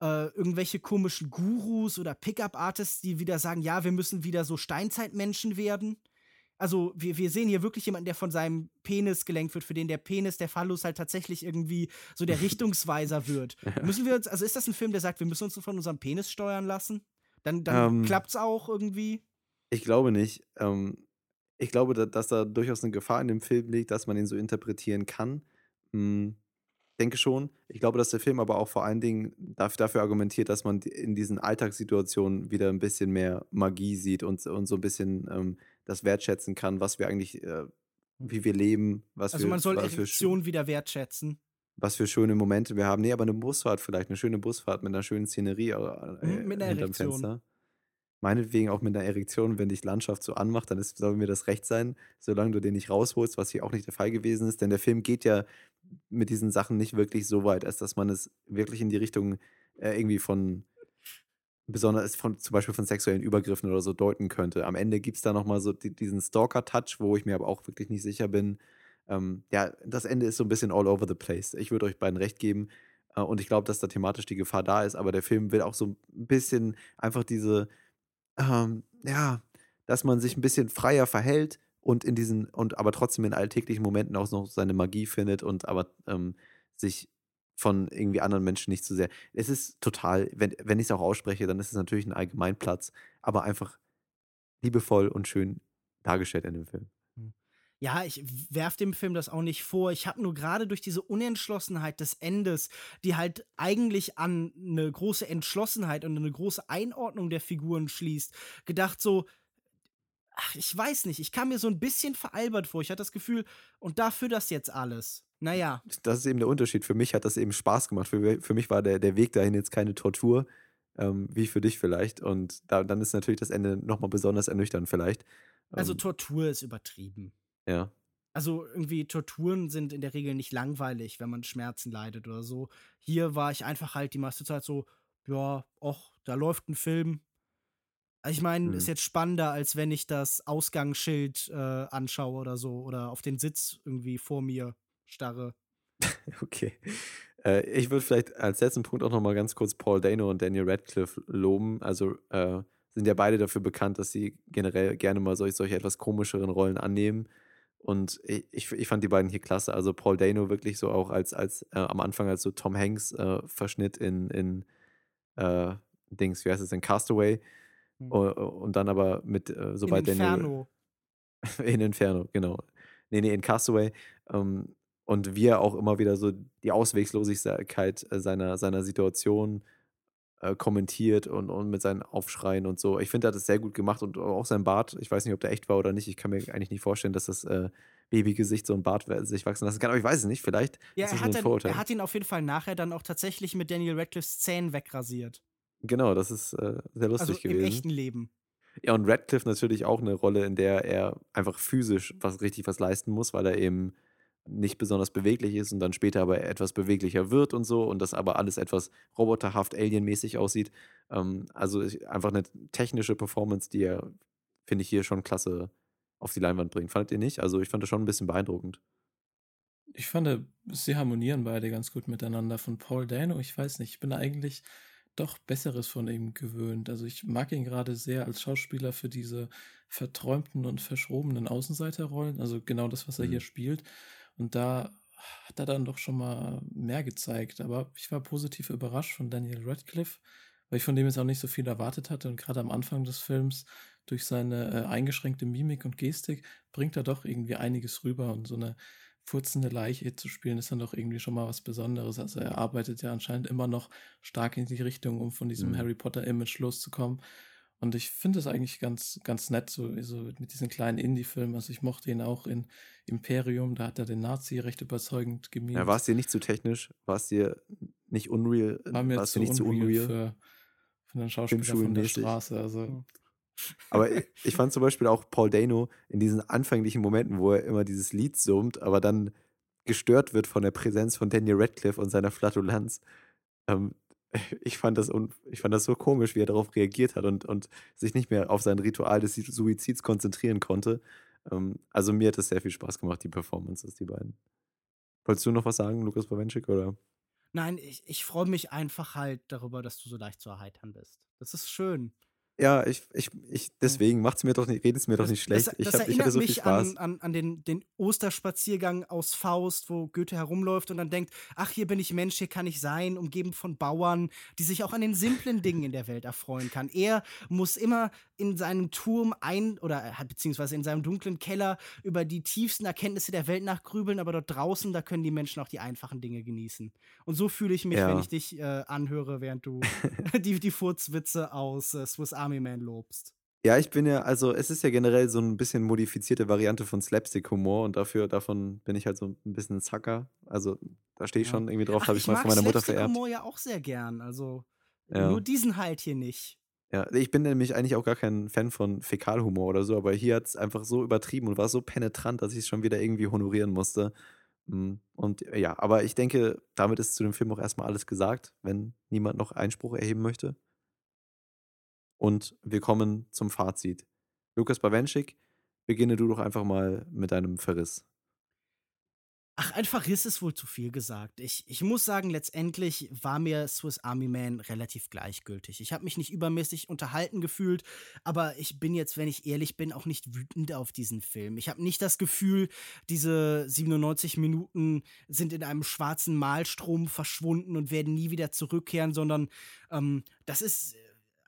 äh, irgendwelche komischen Gurus oder Pickup-Artists, die wieder sagen, ja, wir müssen wieder so Steinzeitmenschen werden? Also, wir, wir sehen hier wirklich jemanden, der von seinem Penis gelenkt wird, für den der Penis, der Phallus halt tatsächlich irgendwie so der Richtungsweiser wird. Müssen wir uns, also ist das ein Film, der sagt, wir müssen uns von unserem Penis steuern lassen? Dann, dann ähm, klappt's auch irgendwie? Ich glaube nicht. Ähm, ich glaube, da, dass da durchaus eine Gefahr in dem Film liegt, dass man ihn so interpretieren kann. Hm, denke schon. Ich glaube, dass der Film aber auch vor allen Dingen dafür argumentiert, dass man in diesen Alltagssituationen wieder ein bisschen mehr Magie sieht und, und so ein bisschen ähm, das wertschätzen kann, was wir eigentlich, äh, wie wir leben. Was also wir, man soll Erektion wieder wertschätzen. Was für schöne Momente wir haben. Nee, aber eine Busfahrt vielleicht, eine schöne Busfahrt mit einer schönen Szenerie äh, mhm, mit einer hinterm Erektion. Fenster meinetwegen auch mit einer Erektion, wenn dich Landschaft so anmacht, dann ist, soll mir das recht sein, solange du den nicht rausholst, was hier auch nicht der Fall gewesen ist. Denn der Film geht ja mit diesen Sachen nicht wirklich so weit, als dass man es wirklich in die Richtung äh, irgendwie von besonders von zum Beispiel von sexuellen Übergriffen oder so deuten könnte. Am Ende gibt es da nochmal so die, diesen Stalker-Touch, wo ich mir aber auch wirklich nicht sicher bin. Ähm, ja, das Ende ist so ein bisschen all over the place. Ich würde euch beiden recht geben. Äh, und ich glaube, dass da thematisch die Gefahr da ist, aber der Film will auch so ein bisschen einfach diese, ähm, ja, dass man sich ein bisschen freier verhält und in diesen, und aber trotzdem in alltäglichen Momenten auch noch seine Magie findet und aber ähm, sich von irgendwie anderen Menschen nicht zu sehr. Es ist total, wenn, wenn ich es auch ausspreche, dann ist es natürlich ein Allgemeinplatz, aber einfach liebevoll und schön dargestellt in dem Film. Ja, ich werf dem Film das auch nicht vor. Ich habe nur gerade durch diese Unentschlossenheit des Endes, die halt eigentlich an eine große Entschlossenheit und eine große Einordnung der Figuren schließt, gedacht so, ach, ich weiß nicht, ich kam mir so ein bisschen veralbert vor. Ich hatte das Gefühl, und dafür das jetzt alles. Naja. Das ist eben der Unterschied. Für mich hat das eben Spaß gemacht. Für, für mich war der, der Weg dahin jetzt keine Tortur, ähm, wie für dich vielleicht. Und da, dann ist natürlich das Ende nochmal besonders ernüchternd vielleicht. Also ähm, Tortur ist übertrieben. Ja. Also irgendwie Torturen sind in der Regel nicht langweilig, wenn man Schmerzen leidet oder so. Hier war ich einfach halt die meiste Zeit so, ja, och, da läuft ein Film. Ich meine, hm. ist jetzt spannender, als wenn ich das Ausgangsschild äh, anschaue oder so oder auf den Sitz irgendwie vor mir starre. okay. Äh, ich würde vielleicht als letzten Punkt auch noch mal ganz kurz Paul Dano und Daniel Radcliffe loben. Also äh, sind ja beide dafür bekannt, dass sie generell gerne mal solch, solche etwas komischeren Rollen annehmen. Und ich, ich fand die beiden hier klasse. Also Paul Dano wirklich so auch als, als äh, am Anfang als so Tom Hanks äh, Verschnitt in, in äh, Dings, wie heißt es, in Castaway. Mhm. Und dann aber mit, äh, sobald in Inferno. Daniel. in Inferno, genau. Nee, nee, in Castaway. Ähm, und wie er auch immer wieder so die Auswegslosigkeit äh, seiner, seiner Situation äh, kommentiert und, und mit seinen Aufschreien und so. Ich finde, er hat es sehr gut gemacht und auch sein Bart, ich weiß nicht, ob der echt war oder nicht. Ich kann mir eigentlich nicht vorstellen, dass das äh, Babygesicht so ein Bart sich wachsen lassen kann, aber ich weiß es nicht, vielleicht. Ja, er hat, dann, er hat ihn auf jeden Fall nachher dann auch tatsächlich mit Daniel Radcliffes Zähnen wegrasiert. Genau, das ist äh, sehr lustig also gewesen. Im echten Leben. Ja, und Radcliffe natürlich auch eine Rolle, in der er einfach physisch was richtig was leisten muss, weil er eben nicht besonders beweglich ist und dann später aber etwas beweglicher wird und so und das aber alles etwas roboterhaft, alienmäßig aussieht. Ähm, also einfach eine technische Performance, die er, finde ich, hier schon klasse auf die Leinwand bringt. Fandet ihr nicht? Also ich fand das schon ein bisschen beeindruckend. Ich fand, sie harmonieren beide ganz gut miteinander. Von Paul Dano, ich weiß nicht, ich bin eigentlich doch Besseres von ihm gewöhnt. Also ich mag ihn gerade sehr als Schauspieler für diese verträumten und verschrobenen Außenseiterrollen. Also genau das, was er mhm. hier spielt. Und da hat er dann doch schon mal mehr gezeigt. Aber ich war positiv überrascht von Daniel Radcliffe, weil ich von dem jetzt auch nicht so viel erwartet hatte. Und gerade am Anfang des Films, durch seine äh, eingeschränkte Mimik und Gestik, bringt er doch irgendwie einiges rüber. Und so eine furzende Leiche zu spielen, ist dann doch irgendwie schon mal was Besonderes. Also er arbeitet ja anscheinend immer noch stark in die Richtung, um von diesem mhm. Harry Potter-Image loszukommen. Und ich finde es eigentlich ganz, ganz nett, so, so mit diesen kleinen Indie-Filmen. Also ich mochte ihn auch in Imperium, da hat er den Nazi recht überzeugend gemimt. Ja, war es dir nicht zu technisch? War es dir nicht unreal? War mir zu nicht unreal, zu unreal? Für, für einen Schauspieler von der Straße. Also Aber ich fand zum Beispiel auch Paul Dano in diesen anfänglichen Momenten, wo er immer dieses Lied summt, aber dann gestört wird von der Präsenz von Daniel Radcliffe und seiner Flatulenz. Ähm, ich, fand das ich fand das so komisch, wie er darauf reagiert hat und, und sich nicht mehr auf sein Ritual des Suizids konzentrieren konnte. Ähm, also mir hat es sehr viel Spaß gemacht, die Performances, die beiden. Wolltest du noch was sagen, Lukas Bawenschik, oder? Nein, ich, ich freue mich einfach halt darüber, dass du so leicht zu erheitern bist. Das ist schön. Ja, ich, ich, ich deswegen macht's mir doch nicht, redet's mir doch nicht schlecht. Das, ich, das hab, ich hatte so viel Spaß. An, an, an den, den Osterspaziergang aus Faust, wo Goethe herumläuft und dann denkt, ach, hier bin ich Mensch, hier kann ich sein, umgeben von Bauern, die sich auch an den simplen Dingen in der Welt erfreuen kann. Er muss immer in seinem Turm ein oder beziehungsweise in seinem dunklen Keller über die tiefsten Erkenntnisse der Welt nachgrübeln, aber dort draußen, da können die Menschen auch die einfachen Dinge genießen. Und so fühle ich mich, ja. wenn ich dich äh, anhöre, während du die, die Furzwitze aus äh, Swiss Army Army Man lobst. Ja, ich bin ja, also es ist ja generell so ein bisschen modifizierte Variante von Slapstick-Humor und dafür, davon bin ich halt so ein bisschen ein Sucker. Also da stehe ich ja. schon irgendwie drauf, habe ich, ich mal von meiner Mutter vererbt. Ich Humor ja auch sehr gern, also ja. nur diesen halt hier nicht. Ja, ich bin nämlich eigentlich auch gar kein Fan von Fäkalhumor oder so, aber hier hat es einfach so übertrieben und war so penetrant, dass ich es schon wieder irgendwie honorieren musste. Hm, und ja, aber ich denke, damit ist zu dem Film auch erstmal alles gesagt, wenn niemand noch Einspruch erheben möchte. Und wir kommen zum Fazit. Lukas Bawenschik, beginne du doch einfach mal mit deinem Verriss. Ach, ein Verriss ist wohl zu viel gesagt. Ich, ich muss sagen, letztendlich war mir Swiss Army Man relativ gleichgültig. Ich habe mich nicht übermäßig unterhalten gefühlt, aber ich bin jetzt, wenn ich ehrlich bin, auch nicht wütend auf diesen Film. Ich habe nicht das Gefühl, diese 97 Minuten sind in einem schwarzen Malstrom verschwunden und werden nie wieder zurückkehren, sondern ähm, das ist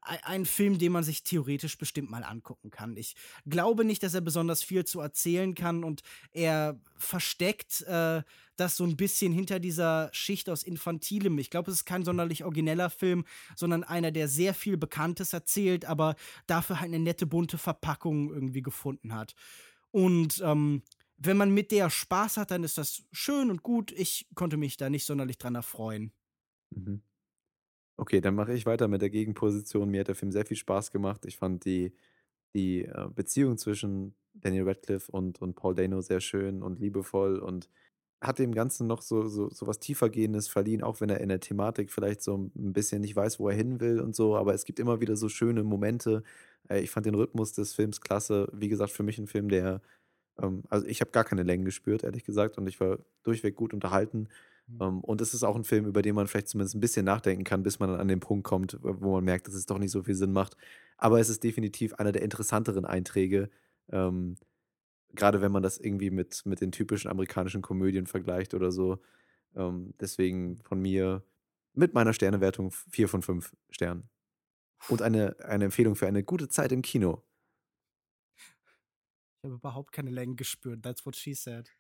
ein Film, den man sich theoretisch bestimmt mal angucken kann. Ich glaube nicht, dass er besonders viel zu erzählen kann und er versteckt äh, das so ein bisschen hinter dieser Schicht aus Infantilem. Ich glaube, es ist kein sonderlich origineller Film, sondern einer, der sehr viel Bekanntes erzählt, aber dafür halt eine nette bunte Verpackung irgendwie gefunden hat. Und ähm, wenn man mit der Spaß hat, dann ist das schön und gut. Ich konnte mich da nicht sonderlich dran erfreuen. Mhm. Okay, dann mache ich weiter mit der Gegenposition. Mir hat der Film sehr viel Spaß gemacht. Ich fand die, die äh, Beziehung zwischen Daniel Radcliffe und, und Paul Dano sehr schön und liebevoll und hat dem Ganzen noch so, so, so was tiefergehendes verliehen, auch wenn er in der Thematik vielleicht so ein bisschen nicht weiß, wo er hin will und so. Aber es gibt immer wieder so schöne Momente. Äh, ich fand den Rhythmus des Films klasse. Wie gesagt, für mich ein Film, der, ähm, also ich habe gar keine Längen gespürt, ehrlich gesagt, und ich war durchweg gut unterhalten. Mhm. Um, und es ist auch ein Film, über den man vielleicht zumindest ein bisschen nachdenken kann, bis man dann an den Punkt kommt, wo man merkt, dass es doch nicht so viel Sinn macht. Aber es ist definitiv einer der interessanteren Einträge, ähm, gerade wenn man das irgendwie mit, mit den typischen amerikanischen Komödien vergleicht oder so. Ähm, deswegen von mir mit meiner Sternewertung 4 von 5 Sternen. Und eine, eine Empfehlung für eine gute Zeit im Kino. Ich habe überhaupt keine Längen gespürt. That's what she said.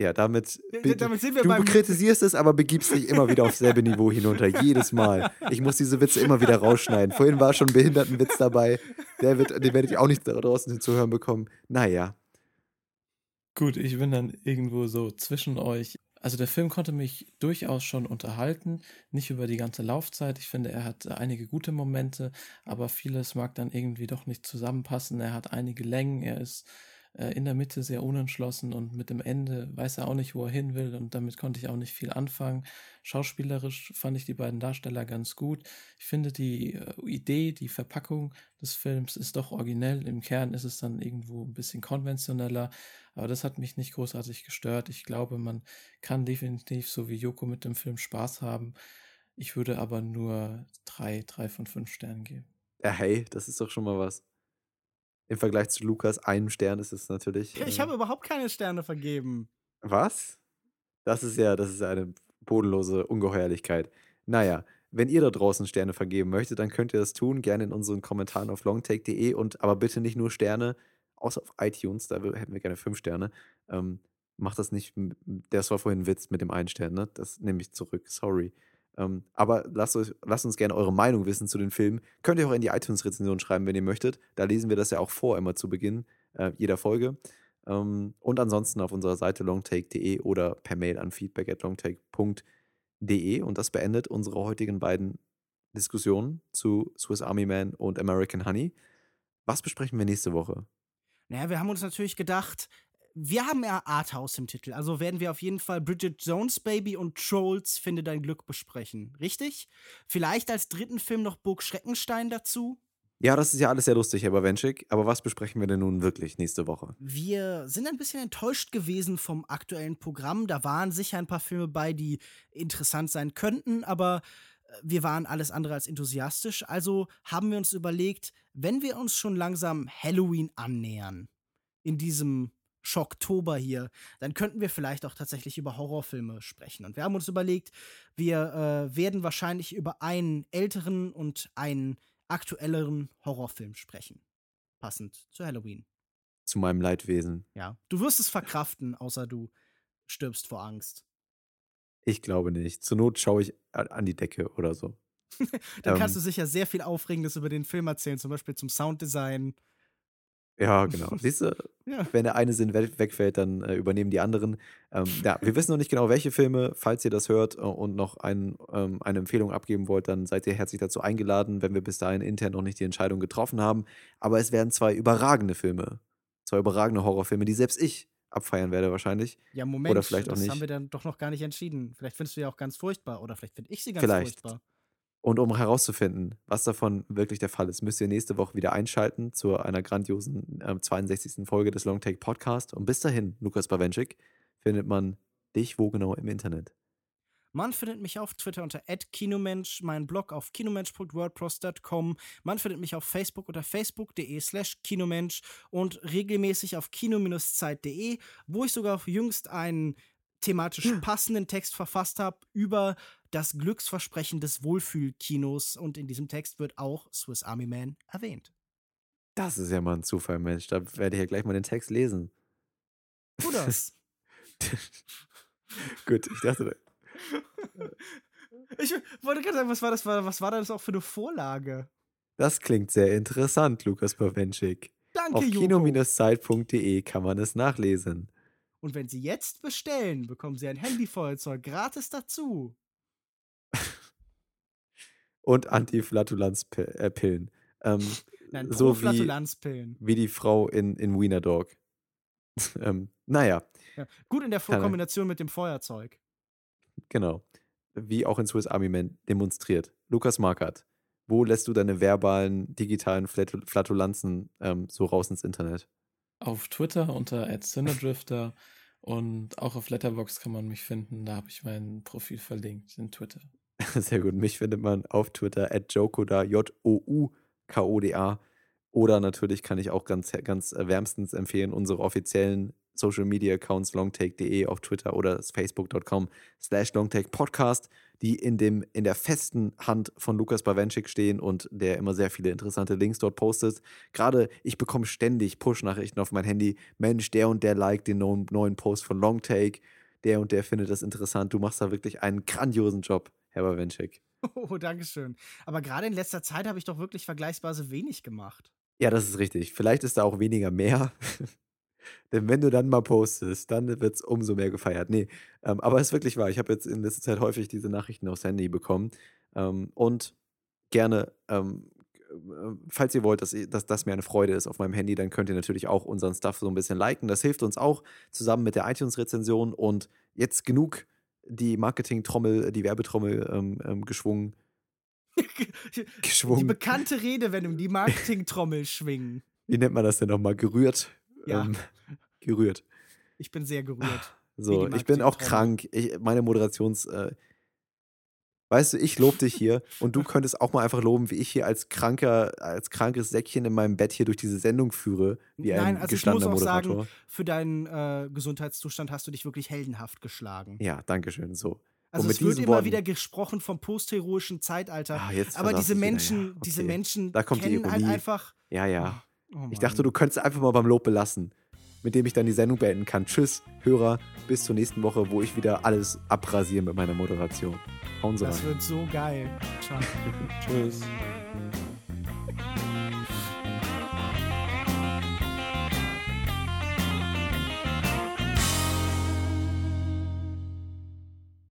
Ja, damit, damit sind wir du kritisierst es, aber begibst dich immer wieder aufs selbe Niveau hinunter, jedes Mal. Ich muss diese Witze immer wieder rausschneiden. Vorhin war schon ein Behindertenwitz dabei, der wird, den werdet ihr auch nicht draußen zu hören bekommen. Naja. Gut, ich bin dann irgendwo so zwischen euch. Also der Film konnte mich durchaus schon unterhalten, nicht über die ganze Laufzeit. Ich finde, er hat einige gute Momente, aber vieles mag dann irgendwie doch nicht zusammenpassen. Er hat einige Längen, er ist äh, in der Mitte sehr unentschlossen und mit dem Ende weiß er auch nicht, wo er hin will und damit konnte ich auch nicht viel anfangen. Schauspielerisch fand ich die beiden Darsteller ganz gut. Ich finde die äh, Idee, die Verpackung des Films ist doch originell. Im Kern ist es dann irgendwo ein bisschen konventioneller, aber das hat mich nicht großartig gestört. Ich glaube, man kann definitiv so wie Joko mit dem Film Spaß haben. Ich würde aber nur drei, drei von fünf Sternen geben. Ja, hey, das ist doch schon mal was im Vergleich zu Lukas einem Stern ist es natürlich. Ich äh, habe überhaupt keine Sterne vergeben. Was? Das ist ja, das ist eine bodenlose Ungeheuerlichkeit. Naja, wenn ihr da draußen Sterne vergeben möchtet, dann könnt ihr das tun, gerne in unseren Kommentaren auf longtake.de und aber bitte nicht nur Sterne, außer auf iTunes, da hätten wir gerne fünf Sterne. Ähm, macht das nicht, das war vorhin ein Witz mit dem einen Stern, ne? Das nehme ich zurück, sorry. Ähm, aber lasst, euch, lasst uns gerne eure Meinung wissen zu den Filmen. Könnt ihr auch in die iTunes-Rezension schreiben, wenn ihr möchtet. Da lesen wir das ja auch vor, immer zu Beginn äh, jeder Folge. Ähm, und ansonsten auf unserer Seite longtake.de oder per Mail an feedback at longtake.de. Und das beendet unsere heutigen beiden Diskussion zu Swiss Army Man und American Honey. Was besprechen wir nächste Woche? Naja, wir haben uns natürlich gedacht, wir haben ja Arthouse im Titel, also werden wir auf jeden Fall Bridget Jones Baby und Trolls Finde dein Glück besprechen, richtig? Vielleicht als dritten Film noch Burg Schreckenstein dazu? Ja, das ist ja alles sehr lustig, Herr Bawenschik. Aber was besprechen wir denn nun wirklich nächste Woche? Wir sind ein bisschen enttäuscht gewesen vom aktuellen Programm. Da waren sicher ein paar Filme bei, die interessant sein könnten, aber äh, wir waren alles andere als enthusiastisch. Also haben wir uns überlegt, wenn wir uns schon langsam Halloween annähern, in diesem Schocktober hier, dann könnten wir vielleicht auch tatsächlich über Horrorfilme sprechen. Und wir haben uns überlegt, wir äh, werden wahrscheinlich über einen älteren und einen aktuelleren Horrorfilm sprechen. Passend zu Halloween. Zu meinem Leidwesen. Ja. Du wirst es verkraften, außer du stirbst vor Angst. Ich glaube nicht. Zur Not schaue ich an die Decke oder so. Dann kannst ähm, du sicher sehr viel Aufregendes über den Film erzählen, zum Beispiel zum Sounddesign. Ja, genau. Siehst du, ja. wenn der eine Sinn wegfällt, dann äh, übernehmen die anderen. Ähm, ja, wir wissen noch nicht genau, welche Filme. Falls ihr das hört äh, und noch ein, ähm, eine Empfehlung abgeben wollt, dann seid ihr herzlich dazu eingeladen, wenn wir bis dahin intern noch nicht die Entscheidung getroffen haben. Aber es werden zwei überragende Filme. Zwei überragende Horrorfilme, die selbst ich abfeiern werde wahrscheinlich. Ja, Moment, oder vielleicht auch das nicht. haben wir dann doch noch gar nicht entschieden. Vielleicht findest du ja auch ganz furchtbar oder vielleicht finde ich sie ganz vielleicht. furchtbar. Und um herauszufinden, was davon wirklich der Fall ist, müsst ihr nächste Woche wieder einschalten zu einer grandiosen äh, 62. Folge des Longtake Podcast. Und bis dahin, Lukas Bawenschik, findet man dich wo genau im Internet? Man findet mich auf Twitter unter @kinomensch, meinen Blog auf kinomensch.wordpress.com. Man findet mich auf Facebook unter facebook.de/slash kinomensch und regelmäßig auf kino-zeit.de, wo ich sogar jüngst einen thematisch hm. passenden Text verfasst habe über das Glücksversprechen des Wohlfühlkinos und in diesem Text wird auch Swiss Army Man erwähnt. Das ist ja mal ein Zufall, Mensch. Da werde ich ja gleich mal den Text lesen. Tu das. Gut, ich dachte. ich wollte gerade sagen, was war das, was war das auch für eine Vorlage? Das klingt sehr interessant, Lukas Pawenschik. Danke, Auf kino-zeit.de kann man es nachlesen. Und wenn Sie jetzt bestellen, bekommen Sie ein Handyfeuerzeug gratis dazu. Und Anti-Flatulanz-Pillen. Ähm, Nein, so. Wie, wie die Frau in, in Wiener Dog. ähm, naja. Ja, gut in der Kombination mit dem Feuerzeug. Genau. Wie auch in Swiss Army Man demonstriert. Lukas Markert, wo lässt du deine verbalen, digitalen Flatulanzen ähm, so raus ins Internet? Auf Twitter unter @cinedrifter und auch auf Letterbox kann man mich finden. Da habe ich mein Profil verlinkt in Twitter. Sehr gut. Mich findet man auf Twitter at Jokoda, J-O-U-K-O-D-A. Oder natürlich kann ich auch ganz, ganz wärmstens empfehlen, unsere offiziellen Social Media Accounts longtake.de auf Twitter oder facebook.com slash longtakepodcast, die in, dem, in der festen Hand von Lukas Bawenschik stehen und der immer sehr viele interessante Links dort postet. Gerade ich bekomme ständig Push-Nachrichten auf mein Handy. Mensch, der und der liked den neuen Post von Longtake. Der und der findet das interessant. Du machst da wirklich einen grandiosen Job, Herr Bawenschik. Oh, danke schön. Aber gerade in letzter Zeit habe ich doch wirklich vergleichsweise wenig gemacht. Ja, das ist richtig. Vielleicht ist da auch weniger mehr. Denn wenn du dann mal postest, dann wird es umso mehr gefeiert. Nee, ähm, aber es ist wirklich wahr. Ich habe jetzt in letzter Zeit häufig diese Nachrichten aufs Handy bekommen. Ähm, und gerne, ähm, äh, falls ihr wollt, dass, dass das mir eine Freude ist auf meinem Handy, dann könnt ihr natürlich auch unseren Stuff so ein bisschen liken. Das hilft uns auch zusammen mit der iTunes-Rezension. Und jetzt genug die Marketing-Trommel, die Werbetrommel ähm, ähm, geschwungen. geschwungen. Die bekannte Redewendung, die Marketing-Trommel schwingen. Wie nennt man das denn nochmal? Gerührt? Ja. Ähm, gerührt. Ich bin sehr gerührt. So, ich bin auch krank. Ich, meine Moderations. Äh, weißt du, ich lobe dich hier und du könntest auch mal einfach loben, wie ich hier als kranker, als krankes Säckchen in meinem Bett hier durch diese Sendung führe, wie Nein, ein also gestandener ich muss auch Moderator. sagen, für deinen äh, Gesundheitszustand hast du dich wirklich heldenhaft geschlagen. Ja, danke schön. So. Also es wird immer Worten, wieder gesprochen vom postheroischen Zeitalter. Ah, aber diese Menschen, ja, okay. diese Menschen kennen die halt einfach. Ja, ja. Oh, ich dachte, du könntest einfach mal beim Lob belassen, mit dem ich dann die Sendung beenden kann. Tschüss, Hörer, bis zur nächsten Woche, wo ich wieder alles abrasiere mit meiner Moderation. Hauen Sie Das rein. wird so geil. Ciao. Tschüss.